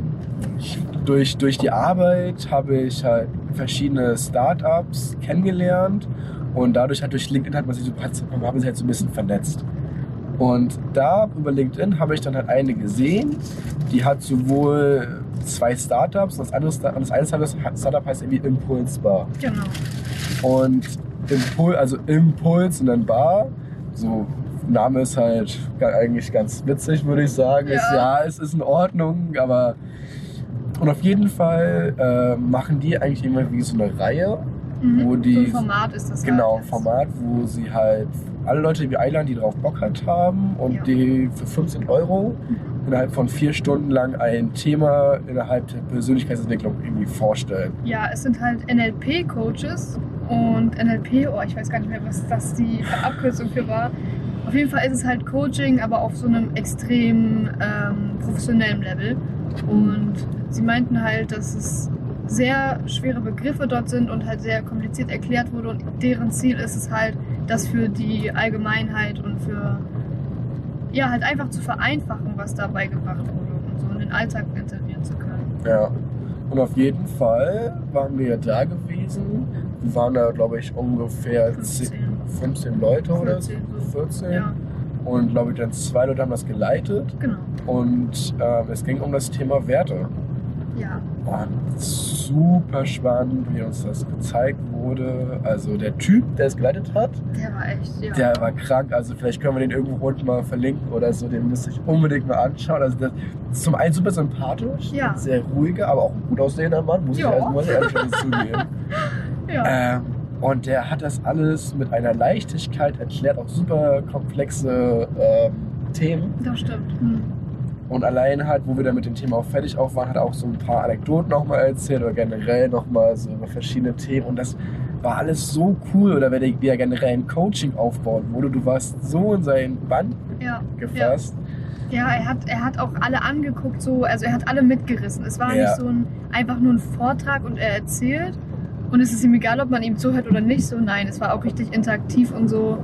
durch, durch die Arbeit habe ich halt verschiedene Startups kennengelernt. Und dadurch halt durch LinkedIn hat man sich so, hat, haben sich halt so ein bisschen vernetzt. Und da über LinkedIn habe ich dann halt eine gesehen, die hat sowohl zwei Startups, das andere, das eine Startup Startup heißt irgendwie Impulse Bar. Genau. Und Impul, also Impuls und dann Bar, so Name ist halt eigentlich ganz witzig, würde ich sagen. Ja. Ist, ja, es ist in Ordnung, aber und auf jeden Fall äh, machen die eigentlich immer wie so eine Reihe, Mhm. Wo die- so ein Format ist das genau, halt. Format, wo sie halt alle Leute wie einladen, die drauf Bock halt haben und Ja. die für 15 Euro innerhalb von vier Stunden lang ein Thema innerhalb der Persönlichkeitsentwicklung irgendwie vorstellen. Ja, es sind halt NLP-Coaches und NLP, oh, ich weiß gar nicht mehr, was das die Abkürzung für war. Auf jeden Fall ist es halt Coaching, aber auf so einem extrem ähm, professionellen Level. Und sie meinten halt, dass es sehr schwere Begriffe dort sind und halt sehr kompliziert erklärt wurde. Und deren Ziel ist es halt, das für die Allgemeinheit und für, ja, halt einfach zu vereinfachen, was dabei gebracht wurde und so in den Alltag integrieren zu können. Ja. Und auf jeden Fall waren wir da gewesen. Waren da, glaube ich, ungefähr 15. 10, 15 Leute oder so. 14 so. 14. Ja, Und glaube ich, dann zwei Leute haben das geleitet. genau. Und ähm, es ging um das Thema Werte. Ja, Und super spannend, wie uns das gezeigt wurde. Also der Typ, der es geleitet hat, der war echt, ja. der war krank. Also vielleicht können wir den irgendwo unten mal verlinken oder so. Den müsst ihr euch unbedingt mal anschauen. Also das zum einen super sympathisch, Ja. sehr ruhiger, aber auch ein gut aussehender Mann, muss Ja. ich also mal ehrlich zugeben. Ja. Ähm, und der hat das alles mit einer Leichtigkeit erklärt, auch super komplexe ähm, Themen. das stimmt. Hm. Und allein halt, wo wir dann mit dem Thema auch fertig auf waren, hat er auch so ein paar Anekdoten nochmal erzählt oder generell nochmal so über verschiedene Themen. Und das war alles so cool, oder wie er generell ein Coaching aufbauen wurde. Du warst so in seinen Band Ja. gefasst. Ja, er hat, er hat auch alle angeguckt, so, also er hat alle mitgerissen. Es war Ja. nicht so ein einfach nur ein Vortrag und er erzählt. Und es ist ihm egal, ob man ihm zuhört oder nicht. So, nein, es war auch richtig interaktiv und so.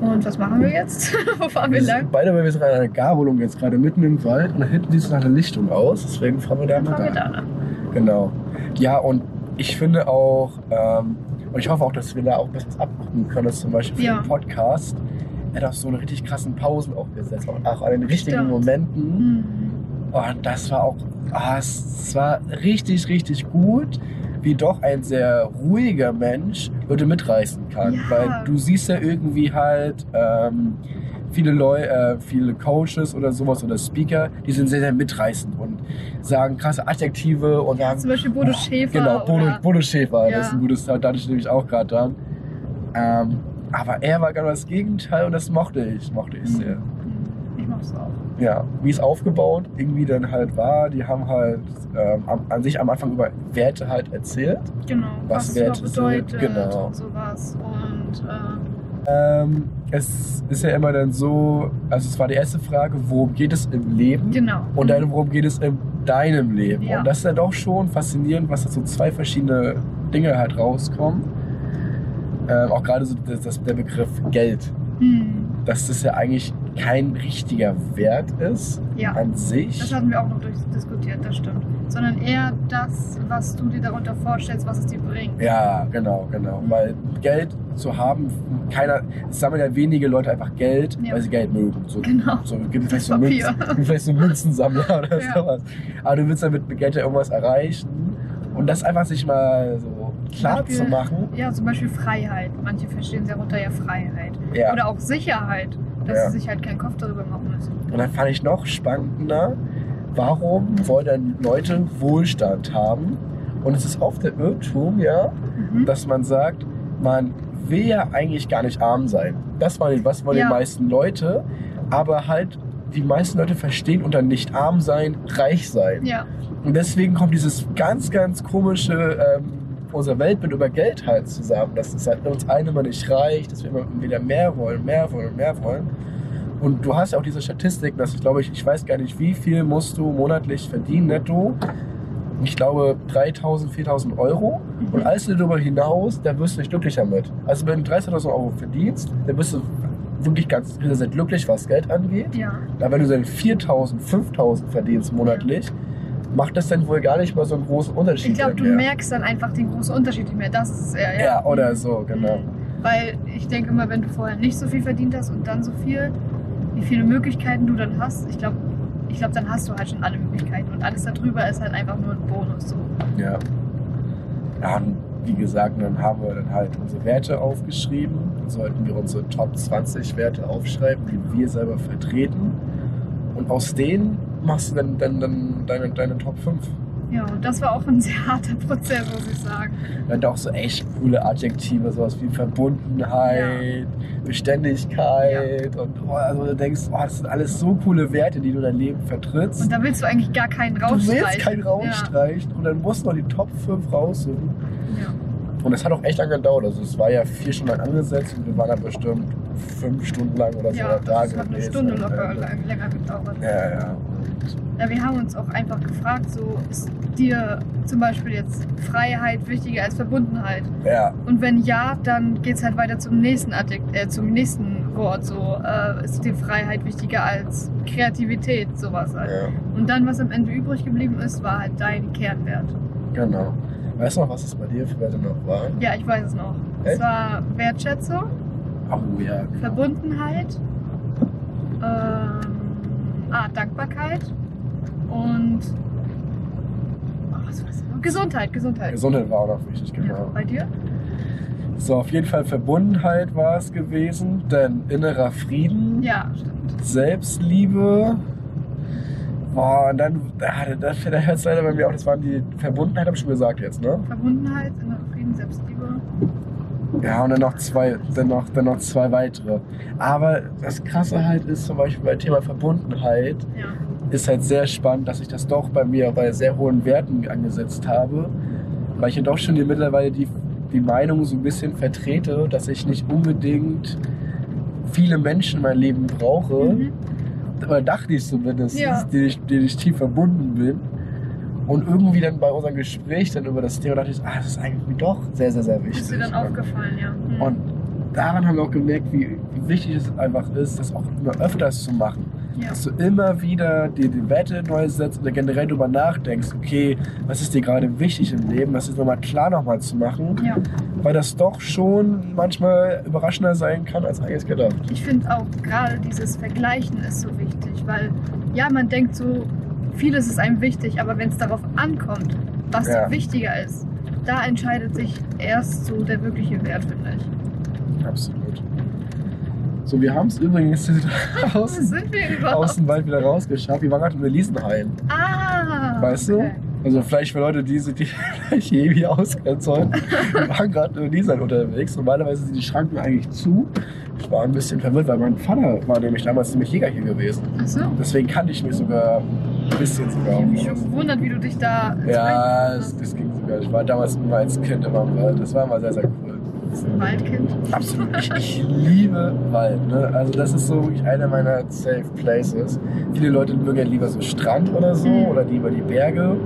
Und was machen wir jetzt? Wo fahren wir Wir lang? sind beide, weil wir sind an einer Gabelung jetzt gerade mitten im Wald und da hinten sieht es nach einer Lichtung aus. Deswegen fahren wir da mal fahren wir da. da lang. Genau. Ja, und ich finde auch, ähm, und ich hoffe auch, dass wir da auch ein bisschen was abgucken können, dass zum Beispiel für Ja. den Podcast, er hat auch so eine richtig krassen Pausen auch gesetzt, auch, auch an den richtigen Stimmt. Momenten. Hm. Und das war auch, ah, es war richtig, richtig gut, wie doch ein sehr ruhiger Mensch Leute mitreißen kann. Ja. Weil du siehst ja irgendwie halt ähm, viele Leute, äh, viele Coaches oder sowas oder Speaker, die sind sehr, sehr mitreißend und sagen krasse Adjektive und haben Zum Beispiel Bodo Schäfer. Genau, Bodo, Bodo Schäfer, Ja. das ist ein gutes Teil, da hatte ich nämlich auch gerade dran. Ähm, aber er war genau das Gegenteil und das mochte ich, mochte ich sehr. Hm. Ja, wie es aufgebaut irgendwie dann halt war, die haben halt ähm, an sich am Anfang über Werte halt erzählt. Genau. Was es Werte bedeutet genau. und sowas. Und äh, Ähm, es ist ja immer dann so, also es war die erste Frage, worum geht es im Leben? genau. Und dann, worum geht es in deinem Leben? Ja. Und das ist dann doch schon faszinierend, was da so zwei verschiedene Dinge halt rauskommen. Ähm, auch gerade so das, das, der Begriff Geld. Hm. Das ja eigentlich kein richtiger Wert ist Ja. an sich. Das hatten wir auch noch durchdiskutiert, das stimmt. Sondern eher das, was du dir darunter vorstellst, was es dir bringt. Ja, genau, genau. Mhm. Weil Geld zu haben, keiner, es sammeln ja wenige Leute einfach Geld, Ja. weil sie Geld mögen. So, Genau. So, gibt vielleicht so. Münzen, vielleicht so Münzensammler oder Ja. sowas. Aber du willst damit mit Geld ja irgendwas erreichen. Und das einfach sich mal so klar Beispiel- zu machen. Ja, zum Beispiel Freiheit. Manche verstehen darunter ja Freiheit. Ja. Oder auch Sicherheit, dass Ja. sie sich halt keinen Kopf darüber machen müssen. Und dann fand ich noch spannender, warum wollen dann Leute Wohlstand haben? Und es ist oft der Irrtum, ja, Mhm. dass man sagt, man will ja eigentlich gar nicht arm sein. Das wollen, was wollen Ja. die meisten Leute, aber halt die meisten Leute verstehen unter nicht arm sein, reich sein. Ja, Und deswegen kommt dieses ganz, ganz komische ähm, unser Weltbild über Geld halt zusammen, dass es halt uns einem immer nicht reicht, dass wir immer wieder mehr wollen, mehr wollen, mehr wollen. Und du hast ja auch diese Statistik, dass ich glaube, ich, ich weiß gar nicht, wie viel musst du monatlich verdienen netto. Ich glaube 3000, 4000 Euro. Und alles darüber hinaus, da wirst du nicht glücklicher mit. Also wenn du 30.000 Euro verdienst, dann bist du wirklich ganz sehr, sehr glücklich, was Geld angeht. Ja. Aber wenn du dann 4000, 5000 verdienst monatlich, macht das dann wohl gar nicht mal so einen großen Unterschied Ich glaube, du mehr. merkst dann einfach den großen Unterschied nicht mehr. Das ist eher, ja. Ja, oder so, genau. Mhm. Weil ich denke immer, wenn du vorher nicht so viel verdient hast und dann so viel, wie viele Möglichkeiten du dann hast, ich glaube, ich glaube, dann hast du halt schon alle Möglichkeiten und alles darüber ist halt einfach nur ein Bonus. So. Ja. Ja, und wie gesagt, dann haben wir dann halt unsere Werte aufgeschrieben. Dann sollten wir unsere Top 20 Werte aufschreiben, die wir selber vertreten. Und aus denen machst du dann, dann, dann deine, deine Top 5. Ja, und das war auch ein sehr harter Prozess, muss ich sagen. Dann auch so echt coole Adjektive, sowas wie Verbundenheit, Beständigkeit und oh, also du denkst, oh, das sind alles so coole Werte, die du in dein Leben vertrittst. Und da willst du eigentlich gar keinen du rausstreichen. willst keinen rausstreichen und dann musst du noch die Top 5 raussuchen. Ja. Und es hat auch echt lange gedauert. Also es war ja vier Stunden lang angesetzt und wir waren da bestimmt fünf Stunden lang oder so Ja, da das hat eine gewesen. Stunde locker lang, länger gedauert. Ja, ja. Ja, wir haben uns auch einfach gefragt, so ist dir zum Beispiel jetzt Freiheit wichtiger als Verbundenheit? ja, Und wenn ja, dann geht es halt weiter zum nächsten Adjekt, äh, zum nächsten Wort. So äh, ist dir Freiheit wichtiger als Kreativität, sowas halt. ja, Und dann, was am Ende übrig geblieben ist, war halt dein Kernwert. genau. Weißt du noch, was es bei dir für Werte noch waren? Ja, ich weiß es noch. Echt? Es war Wertschätzung, Oh ja. Verbundenheit, ähm, ah, Dankbarkeit und oh, was war's? Gesundheit, Gesundheit. Gesundheit war auch noch wichtig, Ja, genau. bei dir? So, auf jeden Fall Verbundenheit war es gewesen, dann innerer Frieden, Ja, stimmt. Selbstliebe. Boah, und dann, ah, da, da hört es leider bei mir auch, das waren die Verbundenheit, habe ich schon gesagt jetzt, ne? Verbundenheit, innerer Frieden, Selbstliebe. Ja, und dann noch zwei, dann noch, dann noch zwei weitere. Aber das Krasse halt ist zum Beispiel bei Thema Verbundenheit, Ja. ist halt sehr spannend, dass ich das doch bei mir bei sehr hohen Werten angesetzt habe, weil ich ja doch schon die, mittlerweile die, die Meinung so ein bisschen vertrete, dass ich nicht unbedingt viele Menschen in meinem Leben brauche, Mhm. oder dachte ich zumindest, Ja. denen, ich, denen ich tief verbunden bin. Und irgendwie dann bei unserem Gespräch dann über das Thema dachte ich, ah, das ist eigentlich doch sehr, sehr, sehr wichtig. Ist dir dann aufgefallen, ja. Mhm. und daran haben wir auch gemerkt, wie, wie wichtig es einfach ist, das auch immer öfters zu machen. ja. Dass du immer wieder dir die Werte neu setzt oder generell darüber nachdenkst, okay, was ist dir gerade wichtig im Leben, das ist nochmal klar nochmal zu machen, ja. weil das doch schon manchmal überraschender sein kann als eigentlich gedacht. Ich finde auch gerade dieses Vergleichen ist so wichtig, weil ja, man denkt so, vieles ist einem wichtig, aber wenn es darauf ankommt, was Ja. wichtiger ist, da entscheidet sich erst so der wirkliche Wert, finde ich. Absolut. So, wir haben es übrigens aus, sind wir überhaupt? aus dem Wald wieder rausgeschafft. Wir waren gerade in Elisenhain. Ah! Weißt du? Also vielleicht für Leute, die sich die vielleicht irgendwie auskennen sollen. Wir waren gerade in Nisan unterwegs. Normalerweise sind die Schranken eigentlich zu. Ich war ein bisschen verwirrt, weil mein Vater war nämlich damals ziemlich Jäger hier gewesen. Ach so. Deswegen kannte ich mich sogar ein bisschen sogar. Ich mich schon gewundert, wie du dich da. Ja, das, das ging sogar. Ich war damals immer als Kind immer im Wald. Das war immer sehr, sehr cool. Bist ein Waldkind. Absolut. Ich, ich liebe Wald. Ne? Also das ist so wirklich einer meiner Safe Places. Viele Leute mögen ja lieber so Strand oder so Mhm. oder lieber die Berge.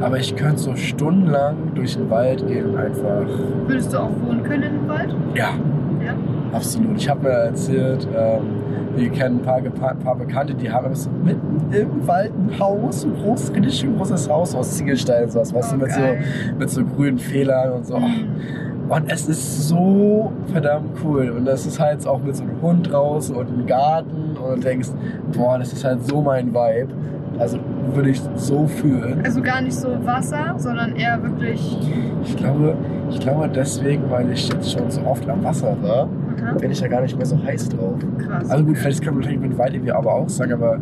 Aber ich könnte so stundenlang durch den Wald gehen einfach. Würdest du auch wohnen können im Wald? Ja, Ja. absolut. Ich habe mir erzählt, ähm, wir kennen ein paar, Gepa- paar Bekannte, die haben so mitten im Wald ein Haus, so groß, richtig großes Haus aus Ziegelstein und sowas, weißt Oh, du, mit so, mit so grünen Fehlern und so. Mhm. Und es ist so verdammt cool. Und das ist halt auch mit so einem Hund draußen und einem Garten und du denkst, boah, das ist halt so mein Vibe. Also würde ich so fühlen. Also gar nicht so Wasser, sondern eher wirklich. Ich glaube, ich glaube deswegen, weil ich jetzt schon so oft am Wasser war, Aha, bin ich da gar nicht mehr so heiß drauf. krass. Also gut, vielleicht kann man wahrscheinlich mit Wald irgendwie aber auch sagen, aber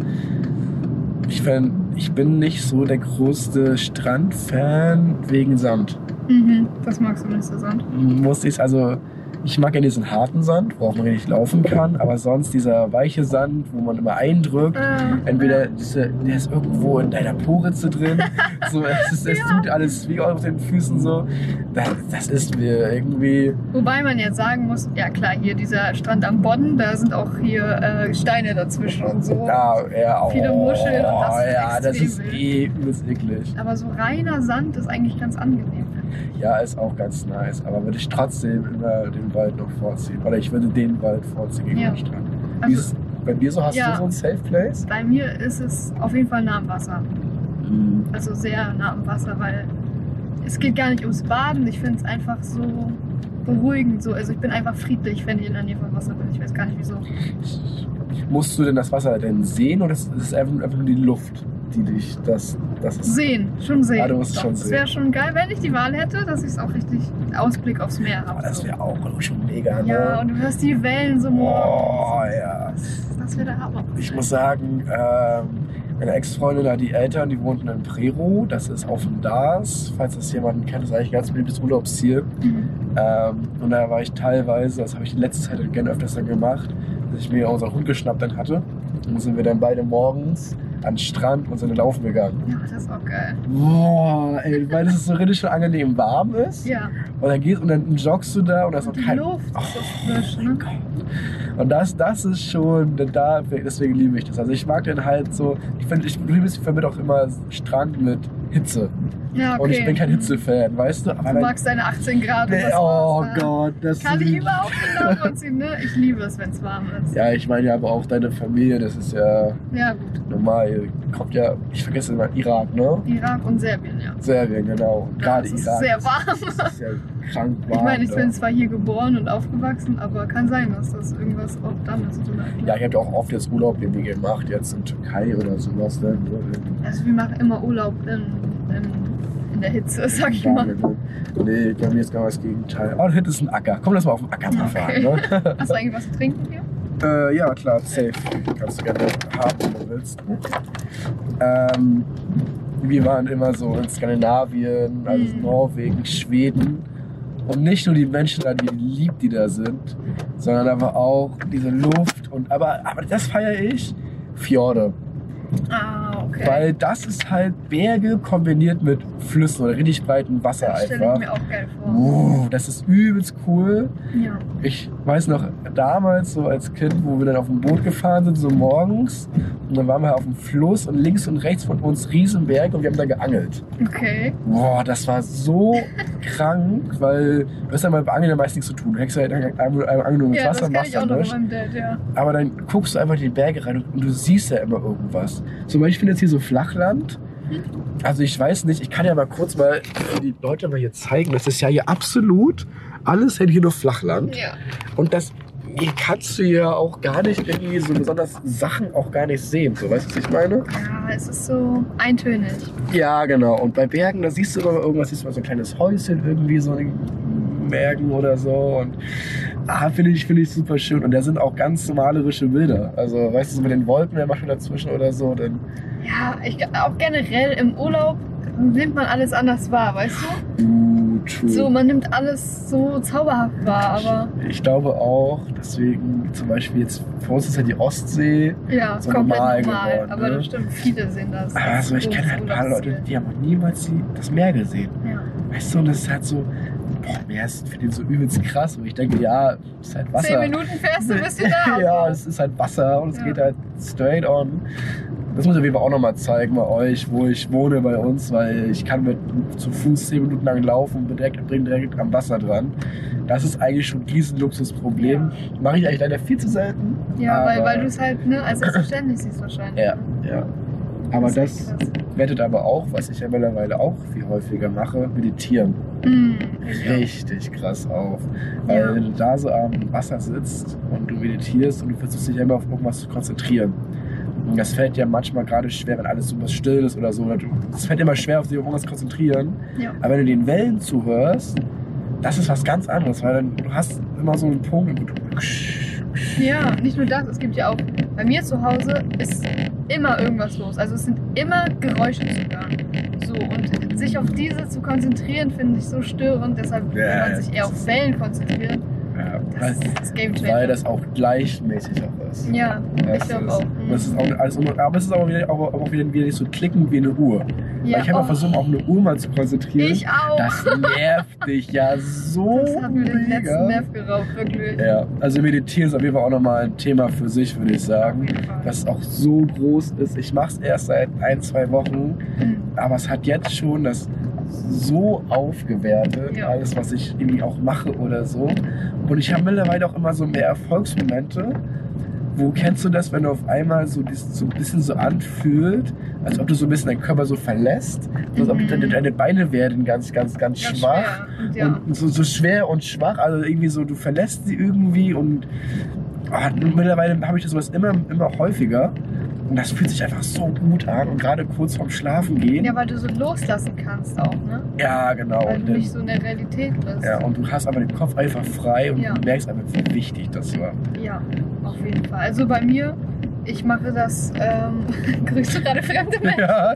ich, find, ich bin nicht so der größte Strandfan wegen Sand. Mhm, das magst du nicht so Sand. Muss ich, also ich mag ja diesen harten Sand, worauf man richtig laufen kann, aber sonst dieser weiche Sand, wo man immer eindrückt, Ah, entweder diese, der ist irgendwo in deiner Poritze drin, so, es, ist, es tut alles wie auf den Füßen so. Das, das ist mir irgendwie, Wobei man jetzt sagen muss, ja klar, hier dieser Strand am Bodden, da sind auch hier äh, Steine dazwischen und so. ja, ja, oh, Viele Muscheln und das ist ja, das extrem ist eh übelst eklig. Aber so reiner Sand ist eigentlich ganz angenehm. Ja, ist auch ganz nice, aber würde ich trotzdem immer den Wald noch vorziehen. Oder ich würde den Wald vorziehen gegen Ja. den Strand. Also, ist es bei dir so? Hast Ja. du so ein Safe Place? bei mir ist es auf jeden Fall nah am Wasser. Also sehr nah am Wasser, weil es geht gar nicht ums Baden. Ich finde es einfach so beruhigend. So. Also ich bin einfach friedlich, wenn ich in der Nähe vom Wasser bin. Ich weiß gar nicht wieso. Musst du denn das Wasser denn sehen oder ist es einfach nur die Luft, die dich das, das? Sehen, schon sehen. Ah, du musst Doch, schon Das wäre schon geil, wenn ich die Wahl hätte, dass ich es auch richtig Ausblick aufs Meer Aber habe. das wäre auch schon mega, ne? Ja, und du hörst die Wellen so Oh, ja. Das, das wäre der Hammer. Ich muss sagen, ähm, meine Ex-Freundin hat die Eltern, die wohnten in Prero, das ist auf dem Dars, falls das jemanden kennt, das ist eigentlich ein ganz beliebtes Urlaubsziel. Mhm. Ähm, und da war ich teilweise, das habe ich in letzter Zeit gerne öfters dann gemacht, dass ich mir unseren Hund geschnappt dann hatte. Und dann sind wir dann beide morgens an den Strand und sind dann laufen gegangen. Ja, das ist auch geil. Boah, ey, weil es so richtig schon angenehm warm ist. Ja, Und dann gehst und dann joggst du da und da ist noch die kein. Luft ist so Oh, frisch, ne? Und das, das ist schon, da, deswegen liebe ich das. Also ich mag den halt so, ich finde, ich, ich verbinde auch immer Strand mit Hitze. Ja, okay. Und ich bin kein Hitze-Fan, weißt du? Aber Du magst deine 18 Grad Nee, das oh war's, ne? Gott, das Kann ich ist- überhaupt nicht nachvollziehen, ne? Ich liebe es, wenn es warm ist. Ja, ich meine ja aber auch deine Familie, das ist ja Ja, gut. normal. Kommt ja, ich vergesse immer, Irak, ne? Irak und Serbien, ja. Serbien, genau. Und Gerade es ist Irak. sehr warm. Das ist ja krank warm. Ich meine, ich bin zwar hier geboren und aufgewachsen, aber kann sein, dass das irgendwas auch damit zu tun hat. Ja, ich habe ja auch oft jetzt Urlaub irgendwie gemacht, jetzt in Türkei oder sowas. Ne? Also wir machen immer Urlaub in, in, in der Hitze, sag ich mal. Nee, bei mir ist genau das Gegenteil. Oh, da hinten ist ein Acker. Komm, lass mal auf den Acker mal fahren. Okay. Ne? Hast du eigentlich was zu trinken hier? Äh, ja, klar, safe. Kannst du gerne haben, wenn du willst. Ähm, wir waren immer so in Skandinavien, also Mhm. Norwegen, Schweden. Und nicht nur die Menschen da, wie lieb die da sind, sondern aber auch diese Luft. Und aber, aber das feiere ich. Fjorde. Ah, okay. Weil das ist halt Berge kombiniert mit Flüssen oder richtig breitem Wasser das stelle ich einfach. mir auch geil vor. Uh, das ist übelst cool. Ja. Ich weiß noch damals, so als Kind, wo wir dann auf dem Boot gefahren sind, so morgens. Und dann waren wir auf dem Fluss und links und rechts von uns Riesenberge und wir haben da geangelt. Okay. Boah, das war so krank, weil du hast ja mal beim Angeln meist nichts zu tun. Du hängst halt einfach einfach nur ins Ja, Wasser das machst ich auch dann meinem Dad, ja. Aber dann guckst du einfach in die Berge rein und du siehst ja immer irgendwas. Zum Beispiel, ich finde jetzt hier so Flachland. Also ich weiß nicht, ich kann ja mal kurz mal die Leute mal hier zeigen, das ist ja hier absolut alles hier nur Flachland. Ja. Und das hier kannst du ja auch gar nicht irgendwie so besonders Sachen auch gar nicht sehen. So, weißt du, was ich meine? Ja, es ist so eintönig. Ja, genau. Und bei Bergen, da siehst du immer irgendwas, siehst du mal so ein kleines Häuschen irgendwie so in Bergen oder so. Und ah, finde ich, finde ich super schön. Und da sind auch ganz malerische Bilder. Also, weißt du, so mit den Wolken der manchmal dazwischen oder so, dann. Ja, ich, auch generell im Urlaub nimmt man alles anders wahr, weißt du? Uh, true. So, man nimmt alles so zauberhaft wahr, aber ich glaube auch, deswegen zum Beispiel jetzt, für uns ist ja die Ostsee. ja, So komplett normal normal. geworden, aber ne? das stimmt, viele sehen das. Also, ich kenne halt ein paar Leute, die haben noch niemals die, das Meer gesehen. Ja. Weißt du, und das ist halt so, boah, Meer ist für den so übelst krass. Und ich denke, ja, es ist halt Wasser. Zehn Minuten fährst du, bist du da. ja, es ist halt Wasser und es Ja. geht halt straight on. Das muss ich auf jeden Fall auch nochmal zeigen bei euch, wo ich wohne bei uns, weil ich kann mit zu Fuß 10 Minuten lang laufen und bin direkt, bin direkt am Wasser dran. Das ist eigentlich schon ein Riesenluxusproblem. Mache ich eigentlich leider viel zu selten. Ja, weil, weil du es halt ne, als selbstverständlich siehst wahrscheinlich. Ja, ja. Aber Das wettet aber auch, was ich ja mittlerweile auch viel häufiger mache, meditieren. Ja. richtig krass auf. Weil Ja. wenn du da so am Wasser sitzt und du meditierst und du versuchst dich immer auf irgendwas zu konzentrieren. Und das fällt dir manchmal gerade schwer, wenn alles so was still ist oder so. Es fällt immer schwer, auf sich auf irgendwas zu konzentrieren. Ja. Aber wenn du den Wellen zuhörst, das ist was ganz anderes, weil dann du hast immer so einen Punkt. Ja, nicht nur das, es gibt ja auch, bei mir zu Hause ist immer irgendwas los. Also es sind immer Geräusche zu hören. So, und sich auf diese zu konzentrieren, finde ich so störend. Deshalb Ja, will man sich eher auf Wellen konzentrieren. Ja, Das weil, ist das Game Changer. weil das auch gleichmäßig auch ist. ja, ich Das glaube ist, auch. Und es ist auch un- aber es ist auch wieder, auch, auch wieder, wieder nicht so klicken wie eine Uhr. Ja, Weil ich habe oh, auch versucht, auf eine Uhr mal zu konzentrieren. Ich auch. Das nervt dich ja so Das hat mir den letzten. Nerv geraubt, wirklich. Ja, also meditieren ist auf jeden Fall auch nochmal ein Thema für sich, würde ich sagen. Was auch so groß ist. Ich mache es erst seit ein, zwei Wochen, Mhm. aber es hat jetzt schon das so aufgewertet, Ja. alles, was ich irgendwie auch mache oder so. Und ich habe mittlerweile auch immer so mehr Erfolgsmomente. Wo kennst du das, wenn du auf einmal so, so ein bisschen so anfühlt, als ob du so ein bisschen deinen Körper so verlässt, als ob Mhm. deine, deine Beine werden ganz, ganz, ganz, Ganz schwach schwer. Und ja. und so, so schwer und schwach, also irgendwie so, du verlässt sie irgendwie und ah, mittlerweile habe ich das sowas immer, immer häufiger und das fühlt sich einfach so gut an und gerade kurz vorm Schlafen gehen. ja, weil du so loslassen kannst auch, ne? Ja, genau. Weil du nicht so in der Realität bist. ja, und du hast aber den Kopf einfach frei und Ja. du merkst einfach, wie wichtig das war. Ja, auf jeden Fall. Also bei mir, ich mache das, ähm, grüßt du gerade fremde Menschen? Ja,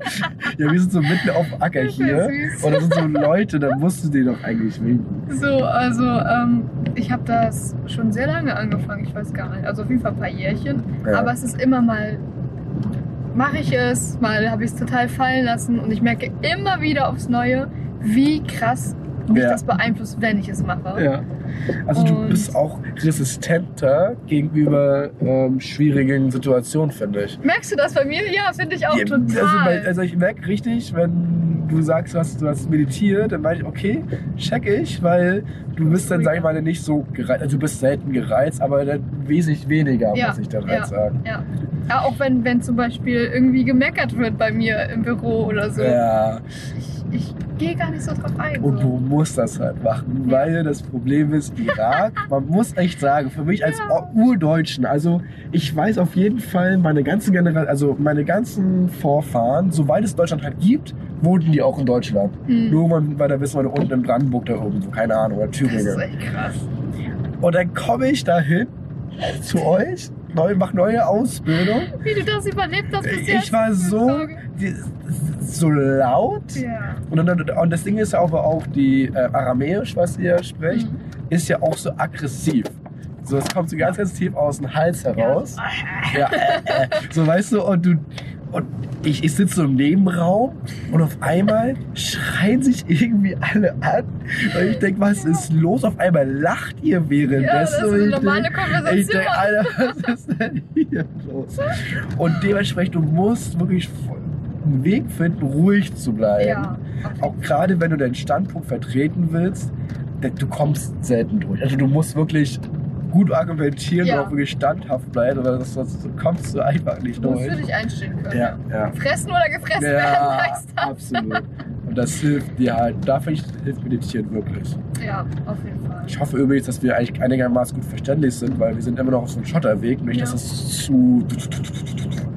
ja, wir sind so mitten auf dem Acker hier süß. und das sind so Leute, da musst du dir doch eigentlich winken. So, also ähm, ich habe das schon sehr lange angefangen, ich weiß gar nicht. Also auf jeden Fall ein paar Jährchen. Ja. Aber es ist immer mal, mache ich es, mal habe ich es total fallen lassen und ich merke immer wieder aufs Neue, wie krass mich Ja. das beeinflusst, wenn ich es mache. Ja. Also du Und- bist auch resistenter gegenüber ähm, schwierigen Situationen, finde ich. Merkst du das bei mir? Ja, finde ich auch Ja, total. Also, bei, also ich merke richtig, wenn du sagst, du hast, du hast meditiert, dann meine ich, okay, check ich, weil du bist dann, sag ich mal, nicht so gereizt, also du bist selten gereizt, aber dann wesentlich weniger, Ja, muss ich dann ja. halt sagen. ja. ja, auch wenn, wenn zum Beispiel irgendwie gemeckert wird bei mir im Büro oder so. Ja, Ich, ich gehe gar nicht so drauf ein. und du musst das halt machen, Ja. weil das Problem ist, Irak, man muss echt sagen, für mich als Ja. Urdeutschen, also ich weiß auf jeden Fall, meine ganzen General, also meine ganzen Vorfahren, soweit es Deutschland halt gibt, wohnten die auch in Deutschland. Hm. Nur man, weil da wissen wir unten in Brandenburg da irgendwo, keine Ahnung, oder Das Thüringen. ist echt krass. Und dann komme ich dahin zu euch, neu, mache neue Ausbildung. Wie du das überlebt hast bis jetzt. Ich war so, die, so laut. Ja. Und, dann, und das Ding ist ja aber auch die äh, Aramäisch, was ihr sprecht, Mhm. ist ja auch so aggressiv. So, es kommt so ganz, ganz tief aus dem Hals heraus. Ja, äh, äh. So, weißt du, und du. Und ich, ich sitze so im Nebenraum und auf einmal schreien sich irgendwie alle an. Und ich denke, was ist los? Auf einmal lacht ihr währenddessen. Ja, das ist Und eine ich normale denk- Konversation. Ich denke, Alter, was ist denn hier los? Und dementsprechend, du musst wirklich einen Weg finden, ruhig zu bleiben. Ja. Auch gerade wenn du deinen Standpunkt vertreten willst, du kommst selten durch. Also du musst wirklich gut argumentieren Ja. und auch wirklich standhaft bleiben, oder sonst kommst du einfach nicht Du musst durch. für dich einstehen können. Ja, ja. Fressen oder gefressen werden Ja, heißt das. absolut. Und das hilft dir halt, dafür hilft Meditieren wirklich. Ja, auf jeden Fall. Ich hoffe übrigens, dass wir eigentlich einigermaßen gut verständlich sind, weil wir sind immer noch auf so einem Schotterweg. Nicht, Ja. dass es zu...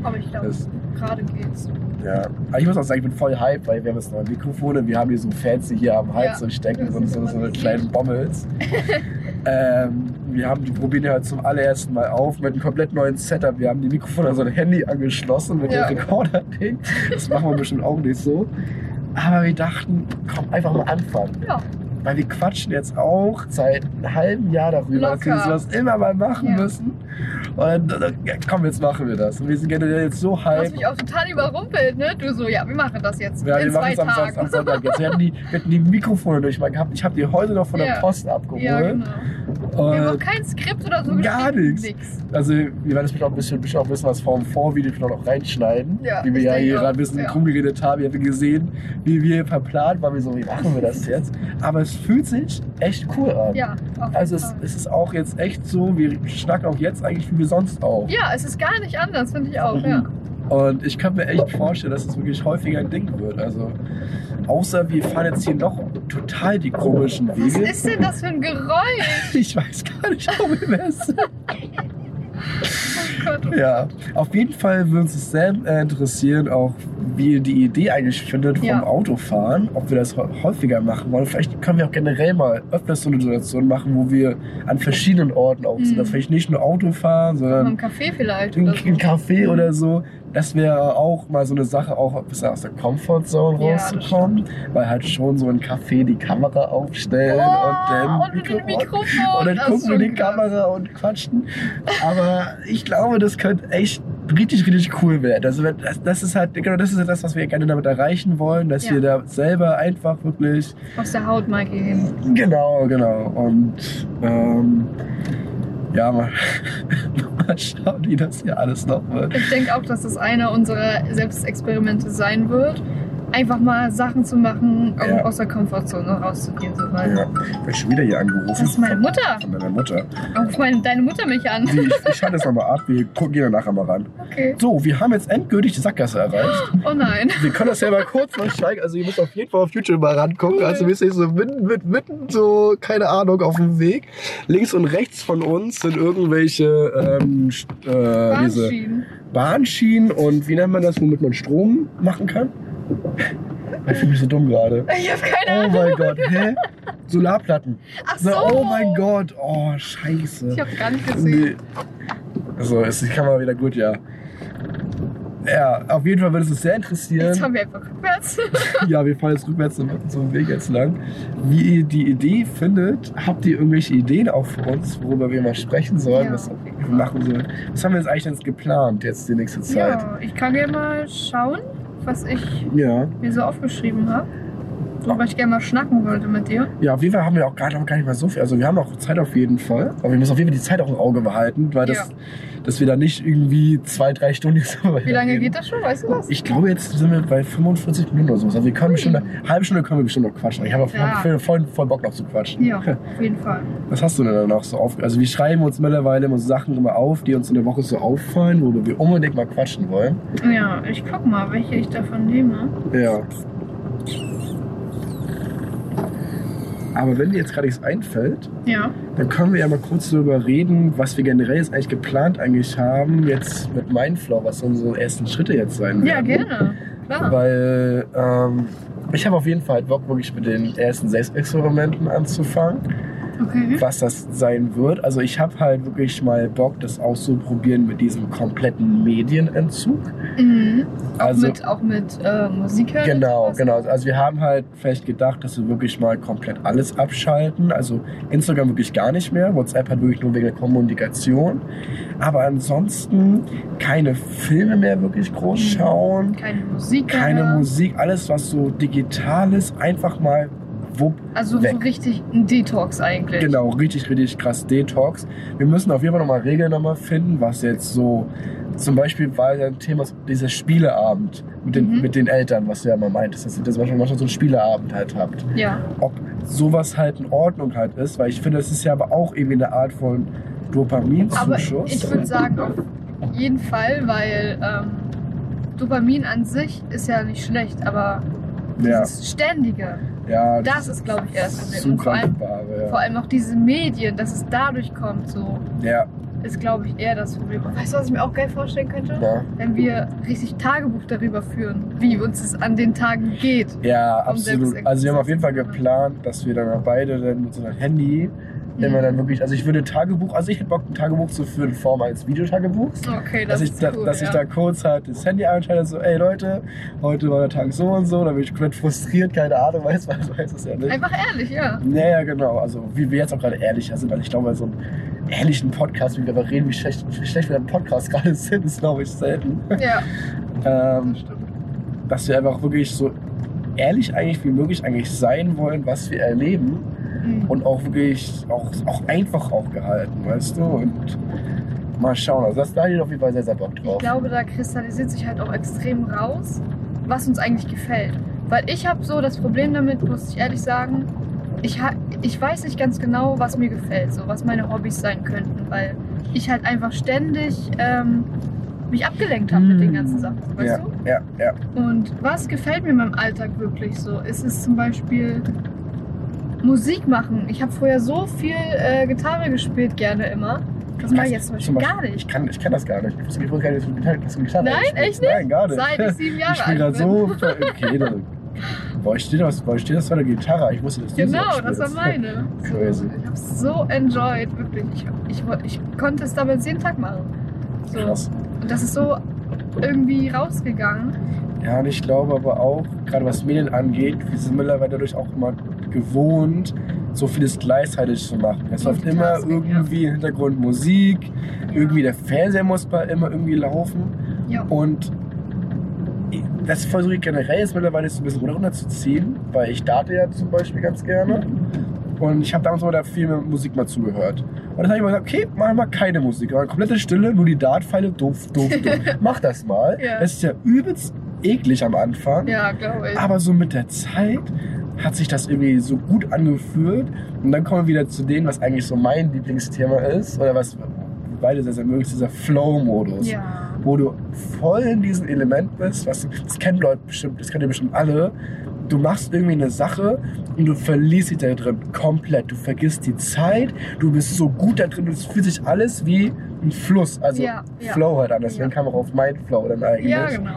Aber ich glaube, Das, gerade geht's. ja. Aber ich muss auch sagen, ich bin voll hype, weil wir haben jetzt neue Mikrofone. Wir haben hier so fancy hier am Hals Ja, und stecken, das so, so, so eine kleinen Bommels. ähm, wir haben die probieren ja zum allerersten Mal auf mit einem komplett neuen Setup. Wir haben die Mikrofone an so ein Handy angeschlossen mit Ja. dem Rekorder-Ding. Das machen wir bestimmt auch nicht so. Aber wir dachten, komm, einfach mal anfangen. Ja, Weil wir quatschen jetzt auch seit einem halben Jahr darüber, dass wir Locker. sowas immer mal machen Ja. müssen. Und dann, komm, jetzt machen wir das. Und wir sind generell jetzt so du hast mich auch total überrumpelt, ne? Du so, ja, wir machen das jetzt Ja, wir in machen zwei es am, Son- Tagen. am Sonntag jetzt. Wir hatten, die, wir hatten die Mikrofone durch mal gehabt. Ich habe die heute noch von der Ja. Post abgeholt. ja, genau. Wir haben Und, kein Skript oder so Gar nichts. Also, wir werden jetzt auch ein bisschen, bestimmt auch wissen, was vom Vorvideo vielleicht noch reinschneiden. Ja, wie wir ja hier auch. gerade ein bisschen Ja. rumgeredet haben. Ihr habt gesehen, wie wir hier verplant waren. Wir so, wie machen wir das jetzt? Aber es fühlt sich echt cool an. Ja, Also es, es ist auch jetzt echt so, wir schnacken auch jetzt eigentlich wie wir sonst auch. Ja, es ist gar nicht anders, finde ich auch, ja. Und ich kann mir echt vorstellen, dass es wirklich häufiger ein Ding wird. Also außer wir fahren jetzt hier noch total die komischen Was Wege. ist denn das für ein Geräusch? Ich weiß gar nicht, wo wir sind. Oh Gott. Ja, auf jeden Fall würde uns es sehr äh, interessieren, auch wie ihr die Idee eigentlich findet vom Ja. Autofahren, ob wir das hä- häufiger machen wollen. Vielleicht können wir auch generell mal öfters so eine Situation machen, wo wir an verschiedenen Orten auch sind. Mhm. Dass vielleicht nicht nur Auto fahren, sondern im Café vielleicht ein, oder so. ein Café oder so. Das wäre auch mal so eine Sache, auch ein bisschen aus der Comfortzone Ja, rauszukommen. weil halt schon so ein Café die Kamera aufstellen Oh, und dann und mit dem Mikrofon. und dann gucken wir die krass. Kamera und quatschen. Aber ich glaube, das könnte echt richtig, richtig cool werden. Also das, das ist halt, genau das ist ja das, was wir gerne damit erreichen wollen, dass Ja. wir da selber einfach wirklich, Aus der Haut mal gehen. genau, genau. Und ähm, ja, mal, mal schauen, wie das hier alles noch wird. Ich denke auch, dass das einer unserer Selbstexperimente sein wird. Einfach mal Sachen zu machen, um Ja. aus der Komfortzone rauszugehen. So weil Ja, wird schon wieder hier angerufen. Das ist meine Mutter. Von deiner Mutter. Ruf meine, deine Mutter mich an. Die, ich, ich schalte das nochmal ab, wir gucken gehen danach einmal ran. Okay. So, wir haben jetzt endgültig die Sackgasse erreicht. Oh nein. Wir können das ja mal kurz noch steigen. Also ihr müsst auf jeden Fall auf YouTube mal rangucken. Cool. Also wir sind so mitten, mitten, mitten so, keine Ahnung, auf dem Weg. Links und rechts von uns sind irgendwelche ähm, äh, Bahnschienen. Bahnschienen und wie nennt man das, womit man Strom machen kann? Ich fühle mich so dumm gerade. Ich habe keine Oh Ahnung. mein Gott, hä? Solarplatten. Ach so. So, oh mein Gott, oh scheiße. Ich habe gar nicht gesehen. Nee. Also ist die Kamera wieder gut, ja. Ja, auf jeden Fall würde es uns sehr interessieren. Jetzt fahren wir einfach rückwärts. Ja, wir fahren jetzt rückwärts so so einen Weg jetzt lang. Wie ihr die Idee findet, habt ihr irgendwelche Ideen auch für uns, worüber wir mal sprechen sollen, Ja, was wir machen sollen? Was haben wir jetzt eigentlich jetzt geplant jetzt die nächste Zeit? Ja, ich kann gerne mal schauen, was ich Ja. mir so aufgeschrieben habe. Worüber ich gerne mal schnacken wollte mit dir. Ja, auf jeden Fall haben wir auch gerade noch gar nicht mal so viel. Also wir haben auch Zeit auf jeden Fall. Aber wir müssen auf jeden Fall die Zeit auch im Auge behalten, weil das, Ja. dass wir da nicht irgendwie zwei, drei Stunden jetzt Wie lange geht das schon? Weißt du das? Ich glaube, jetzt sind wir bei 45 Minuten oder so. Also wir können bestimmt eine halbe Stunde können wir bestimmt noch quatschen. Ich habe Ja. voll, voll, voll Bock noch zu quatschen. Ja, auf jeden Fall. Was hast du denn da noch so auf? Also wir schreiben uns mittlerweile immer Sachen immer auf, die uns in der Woche so auffallen, worüber wir unbedingt mal quatschen wollen. Ja, ich guck mal, welche ich davon nehme. Ja. Aber wenn dir jetzt gerade nichts einfällt, Ja. dann können wir ja mal kurz darüber reden, was wir generell jetzt eigentlich geplant eigentlich haben, jetzt mit Mindflow, was unsere ersten Schritte jetzt sein Ja, werden. gerne. Klar. Weil ähm, ich habe auf jeden Fall Bock, wirklich mit den ersten Selbstexperimenten anzufangen, Okay. was das sein wird. Also ich habe halt wirklich mal Bock, das auszuprobieren mit diesem kompletten Medienentzug. Mhm. Auch Also mit, auch mit äh, Musik hören? Genau, genau. Also wir haben halt vielleicht gedacht, dass wir wirklich mal komplett alles abschalten. Also Instagram wirklich gar nicht mehr. WhatsApp hat wirklich nur wegen der Kommunikation. Aber ansonsten keine Filme mehr wirklich groß Mhm. schauen. Keine Musik. Keine mehr. Musik, alles was so digital ist, einfach mal wupp. Also so weg. richtig ein Detox eigentlich. Genau, richtig, richtig krass Detox. Wir müssen auf jeden Fall nochmal Regeln nochmal finden, was jetzt so, zum Beispiel war ja ein Thema dieser Spieleabend mit den, Mhm. mit den Eltern, was du ja mal meintest, dass ihr das manchmal manchmal so einen Spieleabend halt habt. Ja. Ob sowas halt in Ordnung halt ist, weil ich finde, das ist ja aber auch irgendwie eine Art von Aber Dopaminzuschuss. ich würde sagen, auf jeden Fall, weil ähm, Dopamin an sich ist ja nicht schlecht, aber ja, dieses Ständige, ja, das ist, glaube ich, eher das Problem. Und vor allem, Ware, vor allem auch diese Medien, dass es dadurch kommt, so, ja. ja, ist, glaube ich, eher das Problem. Weißt du, was ich mir auch geil vorstellen könnte? ja, Wenn wir richtig Tagebuch darüber führen, wie uns es an den Tagen geht. ja, absolut. Also wir haben auf jeden Fall geplant, dass wir dann beide dann mit so einem Handy immer dann wirklich, also ich würde Tagebuch, also ich hätte Bock, ein Tagebuch zu führen in Form eines Videotagebuchs. Okay, das Dass, ich, da, cool, dass ich ja. da kurz halt das Handy einschalte, so, ey Leute, heute war der Tag so und so, da bin ich komplett frustriert, keine Ahnung, weiß, weiß, weiß es ja nicht. Einfach ehrlich, ja. Naja, genau, also wie wir jetzt auch gerade ehrlicher sind, weil ich glaube, so einen ehrlichen Podcast, wie wir darüber reden, wie schlecht, wie schlecht wir im Podcast gerade sind, ist glaube ich selten. Ja, Ähm, das stimmt. dass wir einfach wirklich so ehrlich eigentlich wie möglich eigentlich sein wollen, was wir erleben Mhm. und auch wirklich auch, auch einfach auch gehalten, weißt du? Und mal schauen. Also das da hätte ich auf jeden Fall sehr, sehr Bock Ich drauf. glaube, da kristallisiert sich halt auch extrem raus, was uns eigentlich gefällt. Weil ich habe so das Problem damit, muss ich ehrlich sagen, ich, ha ich weiß nicht ganz genau, was mir gefällt, so was meine Hobbys sein könnten, weil ich halt einfach ständig ähm, mich abgelenkt habe mit den ganzen Sachen, weißt ja, du? ja, ja. Und was gefällt mir in meinem Alltag wirklich so? Ist es zum Beispiel Musik machen. Ich habe früher so viel äh, Gitarre gespielt, gerne immer. Das mache ich jetzt zum Beispiel gar Ich nicht. kann, ich kann das gar nicht. Ich wusste, ich wusste gar nicht, dass du Gitarre, dass du Gitarre Nein, spielst. echt nicht? Nein, gar nicht. Seit ich sieben Jahre Ich spiele alt bin. so. Okay, dann. Boah, steht das, boah, das bei der Gitarre? Ich wusste, dass du Genau, das war meine. Crazy. Ich habe es so enjoyed, wirklich. Ich, ich, woll- ich konnte es damals jeden Tag machen. So. Krass. Und das ist so irgendwie rausgegangen. Ja, und ich glaube aber auch, gerade was Medien angeht, wir sind mittlerweile dadurch auch immer gewohnt, so vieles gleichzeitig zu machen. Es läuft immer irgendwie im Hintergrund Musik, irgendwie der Fernseher muss bei immer irgendwie laufen. Und das versuche ich generell jetzt mittlerweile so ein bisschen runterzuziehen, weil ich date ja zum Beispiel ganz gerne. Und ich habe damals mal da viel Musik mal zugehört. Und dann habe ich mal gesagt, okay, mach mal keine Musik. Aber komplette Stille, nur die Dartpfeile, doof, doof, doof. Mach das mal. Ja. Das ist ja übelst eklig am Anfang. Ja, glaube ich. Aber so mit der Zeit hat sich das irgendwie so gut angefühlt. Und dann kommen wir wieder zu dem, was eigentlich so mein Lieblingsthema ist. Oder was beide sehr, sehr mögen, ist dieser Flow-Modus. ja. Wo du voll in diesem Element bist. Was, das kennen Leute bestimmt, das kennen ihr bestimmt alle. Du machst irgendwie eine Sache und du verlierst dich da drin komplett. Du vergisst die Zeit, du bist so gut da drin, es fühlt sich alles wie ein Fluss, also Ja, ja. Flow halt an. Deswegen Ja. kam auch auf Mindflow dann eigentlich. Ja, genau.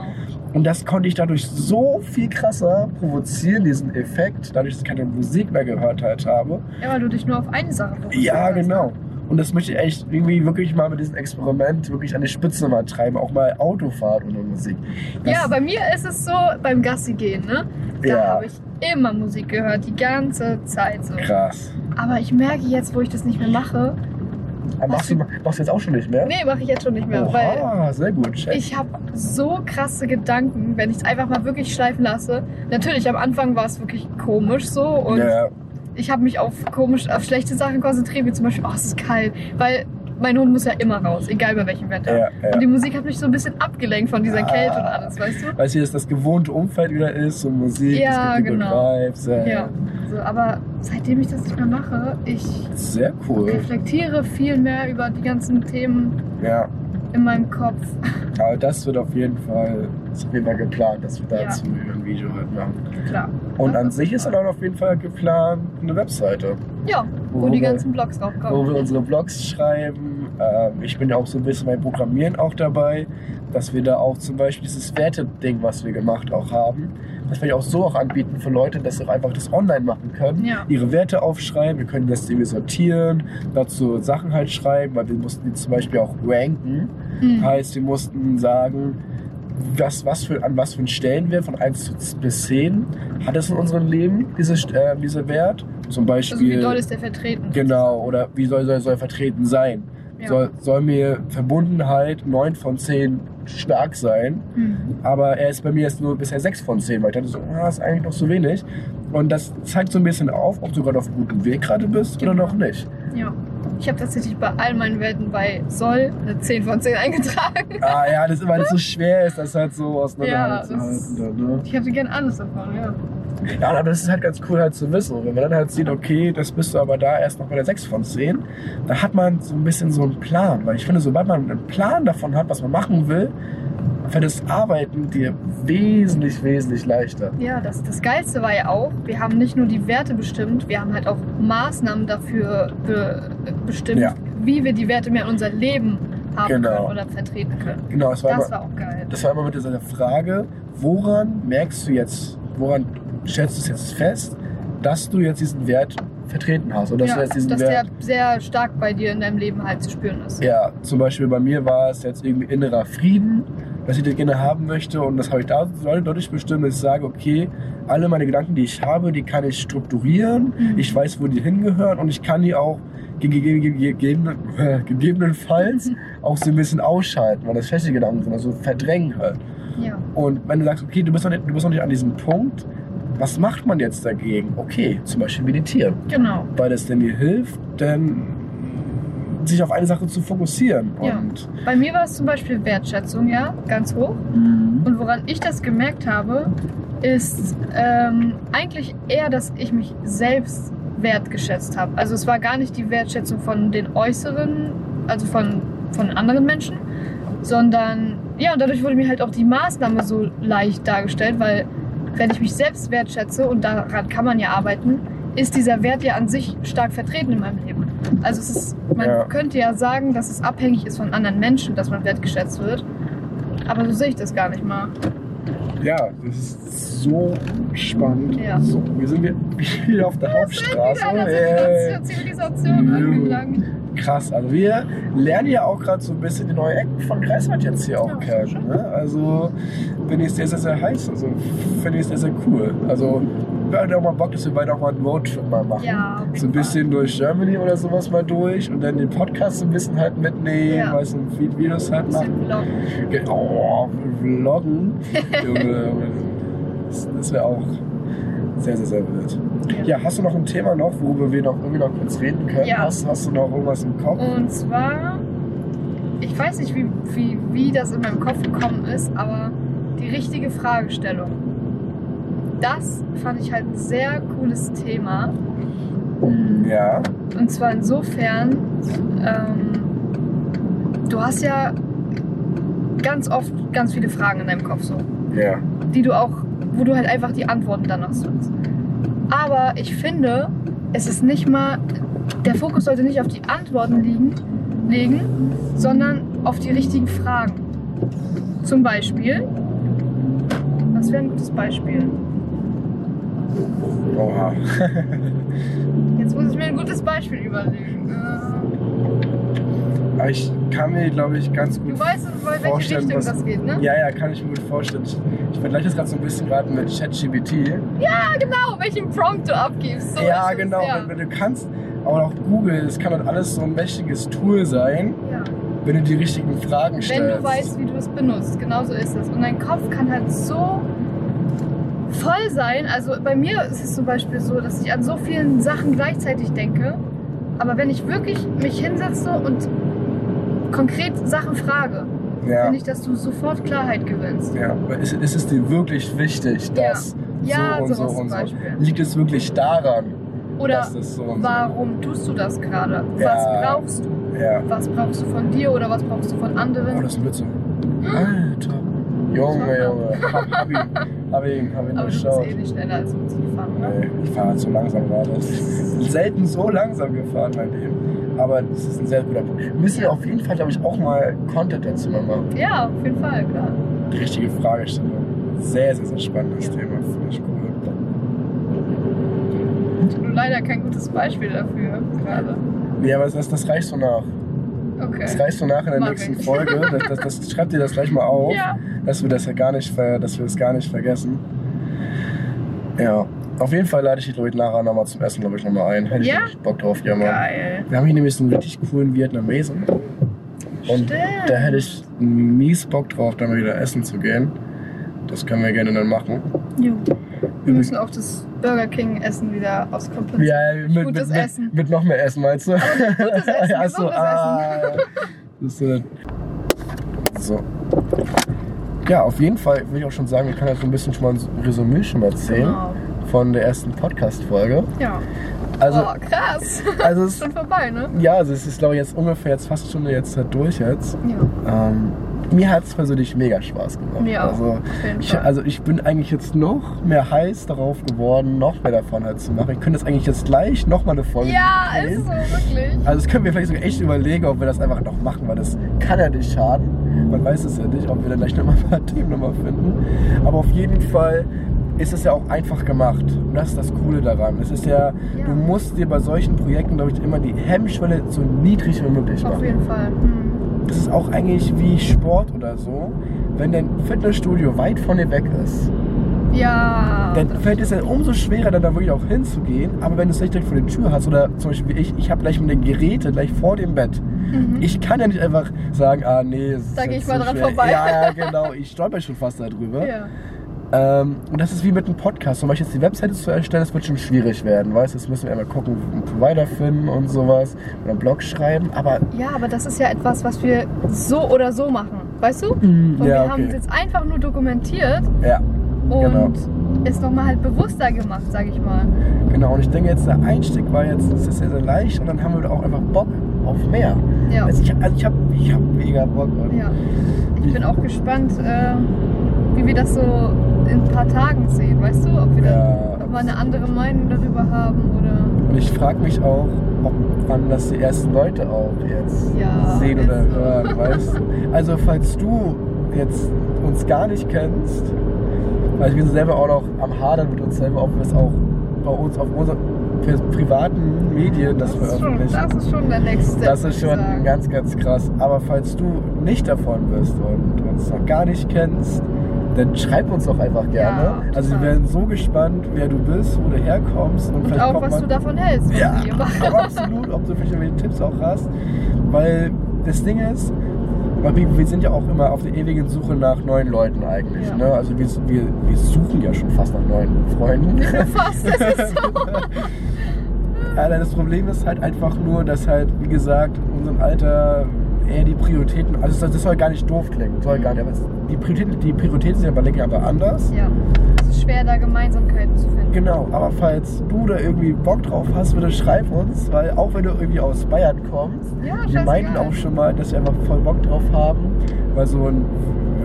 Und das konnte ich dadurch so viel krasser provozieren, diesen Effekt, dadurch, dass ich keine Musik mehr gehört halt habe. Ja, weil du dich nur auf eine Sache fokussiert Ja, genau. Und das möchte ich echt irgendwie wirklich mal mit diesem Experiment wirklich an die Spitze mal treiben, auch mal Autofahrt ohne Musik. Das- Ja, bei mir ist es so, beim Gassi gehen, ne? Da Ja. habe ich immer Musik gehört, die ganze Zeit so. krass. Aber ich merke jetzt, wo ich das nicht mehr mache, machst du, machst du jetzt auch schon nicht mehr? nee, mache ich jetzt schon nicht mehr, weil Oha, sehr gut. Check. ich habe so krasse Gedanken, wenn ich es einfach mal wirklich schleifen lasse. Natürlich, am Anfang war es wirklich komisch so und ja, ich habe mich auf komisch, auf schlechte Sachen konzentriert, wie zum Beispiel, oh, es ist kalt, weil mein Hund muss ja immer raus, egal bei welchem Wetter. ja, Und die ja. Musik hat mich so ein bisschen abgelenkt von dieser Ah. Kälte und alles, weißt du? Weißt du, dass das gewohnte Umfeld wieder ist und Musik, Ja, es gibt die genau. Vibes. Ja. Ja. So, aber seitdem ich das nicht mehr mache, ich Sehr cool. reflektiere viel mehr über die ganzen Themen Ja, in meinem Kopf. aber das wird auf jeden Fall, ist auf jeden Fall geplant, dass wir Ja. dazu ein Video halt machen. Klar. Und Das an sich ist dann auch auf jeden Fall geplant eine Webseite, Ja, wo, Wo die wir- ganzen Blogs wo draufkommen. wir unsere Blogs schreiben. Ähm, ich bin ja auch so ein bisschen beim Programmieren auch dabei, dass wir da auch zum Beispiel dieses Werte-Ding, was wir gemacht auch haben, das wir auch so auch anbieten für Leute, dass sie auch einfach das online machen können. Ja. Ihre Werte aufschreiben, wir können das irgendwie sortieren, dazu Sachen halt schreiben, weil wir mussten die zum Beispiel auch ranken. Mhm. Heißt, wir mussten sagen, was, was für, an was für einen Stellenwert von 1 zu- bis 10 hat es in unserem Leben, diese, äh, dieser Wert. Zum Also Beispiel, wie doll ist der vertreten? genau, oder wie soll, soll, soll er vertreten sein? Ja. Soll, soll mir Verbundenheit 9 von 10 stark sein, Mhm. aber er ist bei mir jetzt nur bisher 6 von 10, weil ich dachte so, ah, ist eigentlich noch zu wenig. Und das zeigt so ein bisschen auf, ob du gerade auf einem guten Weg gerade bist oder Genau. noch nicht. Ja. Ich habe tatsächlich bei all meinen Werten bei Soll eine 10 von 10 eingetragen. Ah ja, das, weil es so schwer ist, das halt so Ja, auseinanderzuhalten. das- dann, ne? Ich hätte gern alles davon, ja. Ja, aber das ist halt ganz cool halt zu wissen. Und wenn man dann halt sieht, okay, das bist du aber da erst noch bei der 6 von 10, dann hat man so ein bisschen so einen Plan. Weil ich finde, sobald man einen Plan davon hat, was man machen will, fällt das Arbeiten dir wesentlich, wesentlich leichter. Ja, das, das Geilste war ja auch, wir haben nicht nur die Werte bestimmt, wir haben halt auch Maßnahmen dafür be bestimmt, Ja. wie wir die Werte mehr in unser Leben haben Genau. können oder vertreten können. Genau, es war, Das immer, war auch geil. das war immer mit dieser Frage, woran merkst du jetzt, woran stellst du es jetzt fest, dass du jetzt diesen Wert vertreten hast? Oder dass ja, du jetzt diesen dass Wert der sehr stark bei dir in deinem Leben halt zu spüren ist. Ja, zum Beispiel bei mir war es jetzt irgendwie innerer Frieden, dass ich das gerne haben möchte und das habe ich da dadurch bestimmt, dass ich sage, okay, alle meine Gedanken, die ich habe, die kann ich strukturieren, Mhm. ich weiß, wo die hingehören und ich kann die auch äh, gegebenenfalls auch so ein bisschen ausschalten, weil das feste Gedanken sind, also verdrängen halt. Ja. Und wenn du sagst, okay, du bist noch nicht, du bist noch nicht an diesem Punkt, was macht man jetzt dagegen? Okay, zum Beispiel meditieren Genau. weil es denn dir hilft, denn sich auf eine Sache zu fokussieren. Ja. Und Bei mir war es zum Beispiel Wertschätzung, ja, ganz hoch. Und woran ich das gemerkt habe, ist ähm, eigentlich eher, dass ich mich selbst wertgeschätzt habe. Also es war gar nicht die Wertschätzung von den Äußeren, also von, von anderen Menschen, sondern ja, und dadurch wurde mir halt auch die Maßnahme so leicht dargestellt, weil wenn ich mich selbst wertschätze und daran kann man ja arbeiten, ist dieser Wert ja an sich stark vertreten in meinem Leben. Also es ist, man Ja. könnte ja sagen, dass es abhängig ist von anderen Menschen, dass man wertgeschätzt wird. Aber so sehe ich das gar nicht mal. ja, das ist so spannend. Ja. So, wir sind wieder auf der Hauptstraße. Äh, Zivilisation, angelangt. krass. Also wir lernen ja auch gerade so ein bisschen die neue Ecken von Greifswald jetzt hier auch Ja, kennen. schön. Ne? Also bin ich sehr, sehr, sehr heiß. Also finde ich sehr, sehr cool. Also hatten auch mal Bock, dass wir beide auch mal einen Roadtrip mal machen. Ja, So ein bisschen durch Germany oder sowas mal durch und dann den Podcast so ein bisschen halt mitnehmen, Ja. weißt du, und Videos halt machen. Bisschen vloggen. Ge- Oh, vloggen. Das wäre auch sehr, sehr, sehr wild. Ja, hast du noch ein Thema noch, worüber wir noch irgendwie noch kurz reden können? Ja. Hast, hast du noch irgendwas im Kopf? Und zwar, ich weiß nicht, wie, wie, wie das in meinem Kopf gekommen ist, aber die richtige Fragestellung. Das fand ich halt ein sehr cooles Thema. Ja. Und zwar insofern, ähm, du hast ja ganz oft ganz viele Fragen in deinem Kopf so, Ja. die du auch, wo du halt einfach die Antworten danach suchst. Aber ich finde, es ist nicht mal, der Fokus sollte nicht auf die Antworten liegen, legen, sondern auf die richtigen Fragen. Zum Beispiel, was wäre ein gutes Beispiel? Oha. Jetzt muss ich mir ein gutes Beispiel überlegen. Äh, ich kann mir, glaube ich, ganz gut Du weißt, in welche vorstellen, Richtung was- das geht, ne? Ja, ja, kann ich mir gut vorstellen. Ich, ich vergleiche das gerade so ein bisschen gerade mit ChatGPT. Ja, genau, welchen Prompt du abgibst. So ja, es, genau. Ja. Wenn, wenn du kannst, aber auch Google, es kann halt alles so ein mächtiges Tool sein, ja. wenn du die richtigen Fragen Wenn stellst. du weißt, wie du es benutzt, genau so ist es. Und dein Kopf kann halt so voll sein. Also bei mir ist es zum Beispiel so, dass ich an so vielen Sachen gleichzeitig denke. Aber wenn ich wirklich mich hinsetze und konkret Sachen frage, ja. finde ich, dass du sofort Klarheit gewinnst. Ja, aber ist, ist es dir wirklich wichtig, Ja. dass Ja, so und so sowas zum und so? Beispiel. Liegt es wirklich daran, Oder dass das so und warum tust du das gerade? Ja. Was brauchst du? so? Ja. Was brauchst du von dir oder was brauchst du von Oh, anderen? das ist Mütze. Alter. Junge, Junge. Hab, ihn, hab ihn, hab ihn Aber du bist eh nicht schneller als mit gefahren, oder? Nee, ich fahre halt so langsam gerade. Selten so langsam gefahren, mein Leben. Aber das ist ein sehr guter Punkt. Wir müssen ja Ja. auf jeden Fall, glaube ich, auch mal Content dazu mal machen. Ja, auf jeden Fall, klar. Die richtige Fragestellung. Sehr, sehr, sehr spannendes Thema. Finde ich cool. Nur leider kein gutes Beispiel dafür gerade. Nee, aber das, das reicht so nach. Okay. Das reicht so nach in der Mach nächsten ich. Folge. Das, das, das, schreibt dir das gleich mal auf, Ja. dass wir das ja gar nicht, dass wir das gar nicht vergessen. Ja. Auf jeden Fall lade ich dich, glaube ich, nachher nochmal zum Essen, glaube ich, nochmal ein. Hätte ich Ja? wirklich Bock drauf, ja, Mann. Geil. Wir haben hier nämlich so einen richtig coolen Vietnamesen. Und Stimmt. da hätte ich mies Bock drauf, da mal wieder essen zu gehen. Das können wir gerne dann machen. Jo. Wir müssen auch das Burger King Essen wieder auskompensieren. Ja, mit, Gutes mit, Essen. Mit, mit noch mehr Essen, meinst du? gutes Essen, Ach so, ah, das ist so. Ja, auf jeden Fall will ich auch schon sagen, ich kann ja so ein bisschen schon mal ein Resümee schon mal erzählen Genau. von der ersten Podcast-Folge. Ja. Also, oh, krass. also es, Schon vorbei, ne? ja, also es ist glaube ich jetzt ungefähr jetzt fast Stunde jetzt halt durch jetzt. Ja. Ähm, mir hat es persönlich mega Spaß gemacht. Mir auch. Also, Auf ich, also ich bin eigentlich jetzt noch mehr heiß darauf geworden, noch mehr davon halt zu machen. Ich könnte jetzt eigentlich jetzt gleich noch mal eine Folge ja, drehen. ist so, wirklich. Also das können wir vielleicht sogar echt überlegen, ob wir das einfach noch machen, weil das kann ja nicht schaden. Man weiß es ja nicht, ob wir dann gleich nochmal ein paar Themen nochmal finden. Aber auf jeden Fall ist es ja auch einfach gemacht. Und das ist das Coole daran. Es ist ja, Ja. du musst dir bei solchen Projekten, glaube ich, immer die Hemmschwelle so niedrig wie möglich Auf machen. jeden Fall. Hm. Das ist auch eigentlich wie Sport oder so. Wenn dein Fitnessstudio weit von dir weg ist, Ja. dann fällt es ja umso schwerer, dann da wirklich auch hinzugehen. Aber wenn du es nicht direkt vor der Tür hast, oder zum Beispiel wie ich, ich habe gleich mit den Geräten gleich vor dem Bett. Mhm. Ich kann ja nicht einfach sagen, ah nee, es ist Da geh jetzt ich mal so dran schwer. vorbei. Ja, ja, genau. Ich stolper schon fast darüber. Ja. Ähm, und das ist wie mit einem Podcast. Zum Beispiel jetzt die Webseite zu erstellen, das wird schon schwierig werden. Weißt du, jetzt müssen wir einmal gucken, einen Provider finden und sowas. Oder einen Blog schreiben. Aber ja, aber das ist ja etwas, was wir so oder so machen. Weißt du? Mm, Und ja, wir haben es okay. jetzt einfach nur dokumentiert Ja, und Genau. ist nochmal halt bewusster gemacht, sag ich mal. genau. Und ich denke jetzt, der Einstieg war jetzt, das ist sehr, sehr leicht. Und dann haben wir auch einfach Bock auf mehr. Ja. Also ich, also ich habe ich hab mega Bock. Ja. Ich bin auch gespannt, äh, wie wir das so in ein paar Tagen sehen, weißt du? Ob wir, Ja. da, ob wir eine andere Meinung darüber haben oder. Und ich frage mich auch, ob wann das die ersten Leute auch jetzt Ja, sehen oder so. hören, weißt du? Also falls du jetzt uns gar nicht kennst, weil wir sind selber auch noch am Hadern mit uns selber, ob wir es auch bei uns auf unser, pri- privaten Medien das, Das schon, veröffentlichen. das ist schon der nächste. Das ist schon ganz, ganz krass. Aber falls du nicht davon bist und uns noch gar nicht kennst, dann schreib uns doch einfach gerne. Ja, also wir werden so gespannt, wer du bist, wo du herkommst. Und, Und vielleicht auch, was man, du davon hältst. Ja, absolut. Ob du vielleicht irgendwelche Tipps auch hast. Weil das Ding ist, weil wir, wir sind ja auch immer auf der ewigen Suche nach neuen Leuten eigentlich. Ja. Ne? Also wir, wir, wir suchen ja schon fast nach neuen Freunden. Fast, das ist so. Ja, das Problem ist halt einfach nur, dass halt, wie gesagt, in unserem Alter eher die Prioritäten, also das soll gar nicht doof klingen, soll gar nicht, aber die Prioritäten, die Prioritäten sind aber lenken aber anders. Ja, es ist schwer, da Gemeinsamkeiten zu finden. Genau, aber falls du da irgendwie Bock drauf hast, bitte schreib uns, weil auch wenn du irgendwie aus Bayern kommst, Ja, wir meinten auch schon mal, dass wir einfach voll Bock drauf haben, mal so ein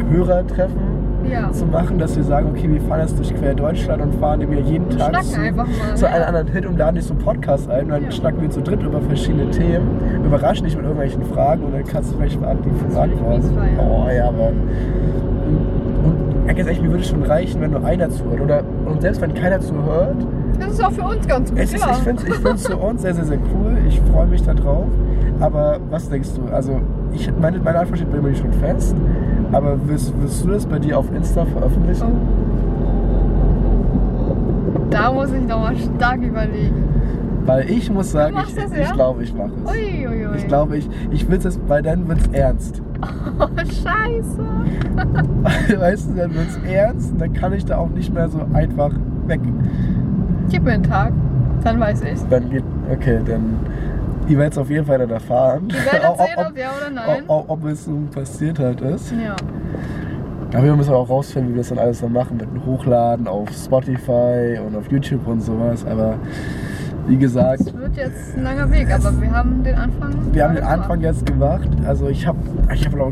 Hörertreffen Ja. zu machen, dass wir sagen, okay, wir fahren jetzt durch quer Deutschland und fahren irgendwie jeden Und Tag zu, mal, zu ja. einem anderen Hit und laden dich so einen Podcast ein und dann Ja. schnacken wir zu dritt über verschiedene Themen, überraschen dich mit irgendwelchen Fragen und dann kannst du vielleicht die ich mies feiern. Oh ja, ja, ganz ehrlich, mir würde es schon reichen, wenn nur einer zuhört. Oder, und selbst wenn keiner zuhört, Das ist auch für uns ganz gut. es ist, ja. ich finde es ich find's für uns sehr, sehr, sehr cool. Ich freue mich da drauf. Aber was denkst du? Also, ich, meine, meine Antwort steht bei mir schon fest. Aber wirst, wirst du das bei dir auf Insta veröffentlichen? Da muss ich nochmal stark überlegen. Weil ich muss sagen, ich, das, ich ja? glaube, ich mache es. Ui, ui, ui. Ich glaube, ich, ich will es, weil dann wird es ernst. Oh, scheiße. weißt du, dann wird es ernst und dann kann ich da auch nicht mehr so einfach weg. Gib mir einen Tag, dann weiß ich. Dann geht, okay, dann, ihr werdet es auf jeden Fall dann erfahren. Wir werden Ob- sehen, ob, ja oder nein. ob, ob, es so passiert halt ist. Ja. Aber wir müssen auch rausfinden, wie wir das dann alles dann machen mit dem Hochladen auf Spotify und auf YouTube und sowas. Aber wie gesagt, Es wird jetzt ein langer Weg, aber wir haben den Anfang. wir haben den gemacht. Anfang jetzt gemacht. Also ich habe ich hab auch,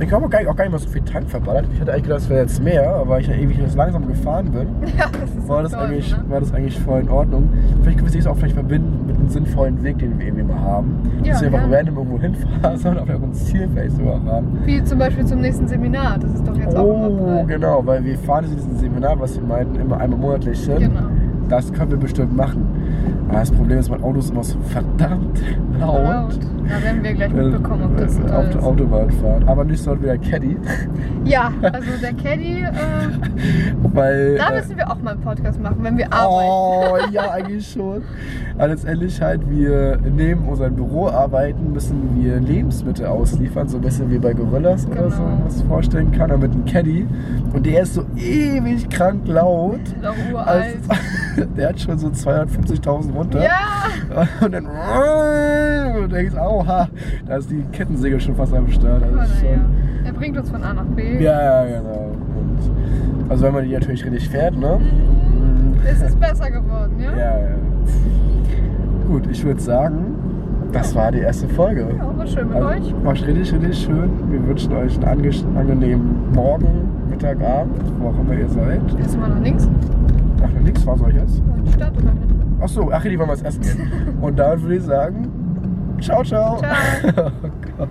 ich habe auch gar, nicht- auch gar nicht mal so viel Tank verballert. Ich hatte eigentlich gedacht, es wäre jetzt mehr, aber ich ja ewig jetzt langsam gefahren bin, Ja, das war das, toll, eigentlich, ne? war das eigentlich voll in Ordnung. Vielleicht können wir es auch vielleicht verbinden mit einem sinnvollen Weg, den wir irgendwie mal haben. Ja, Dass wir einfach gerne. random irgendwo hinfahren, sondern auch ein Ziel vielleicht sogar haben. Wie zum Beispiel zum nächsten Seminar. Das ist doch jetzt auch im Oh, genau, weil wir fahren zu diesem Seminar, was wir meinten, immer einmal monatlich hin. Genau. Das können wir bestimmt machen. Aber das Problem ist, mein Auto ist immer so verdammt laut. Laut. Da werden wir gleich mitbekommen, ob das äh, toll auf der. Autobahn fahren. Aber nicht so wieder Caddy. Ja, also der Caddy, äh, Weil. da äh, müssen wir auch mal einen Podcast machen, wenn wir arbeiten. Oh, ja, eigentlich schon. Aber letztendlich halt, wir neben unserem Büro arbeiten, müssen wir Lebensmittel ausliefern, so ein bisschen wie bei Gorillas oder so, Genau. was man vorstellen kann, aber mit einem Caddy. Und der ist so ewig krank laut. Ist auch Als, uralt. der hat schon so 250.000 runter. Ja! Und dann und du denkst, auha, da ist die Kettensäge schon fast am Start. Also schon, naja, er bringt uns von A nach B. ja, ja, genau. Und, also wenn man die natürlich richtig fährt, ne? Es ist besser geworden, ja? Ja, ja. Gut, ich würde sagen, das war die erste Folge. Ja, war schön mit Also, euch. War richtig, richtig schön. Wir wünschen euch einen ange- angenehmen Morgen, Mittag, Abend, wo auch immer ihr seid. Ist immer noch links. Ach, nix, was soll ich jetzt? Die Stadt oder nicht? Ach so, ach, die wollen wir jetzt essen gehen. Und dann würde ich sagen, ciao, ciao. Ciao. oh Gott.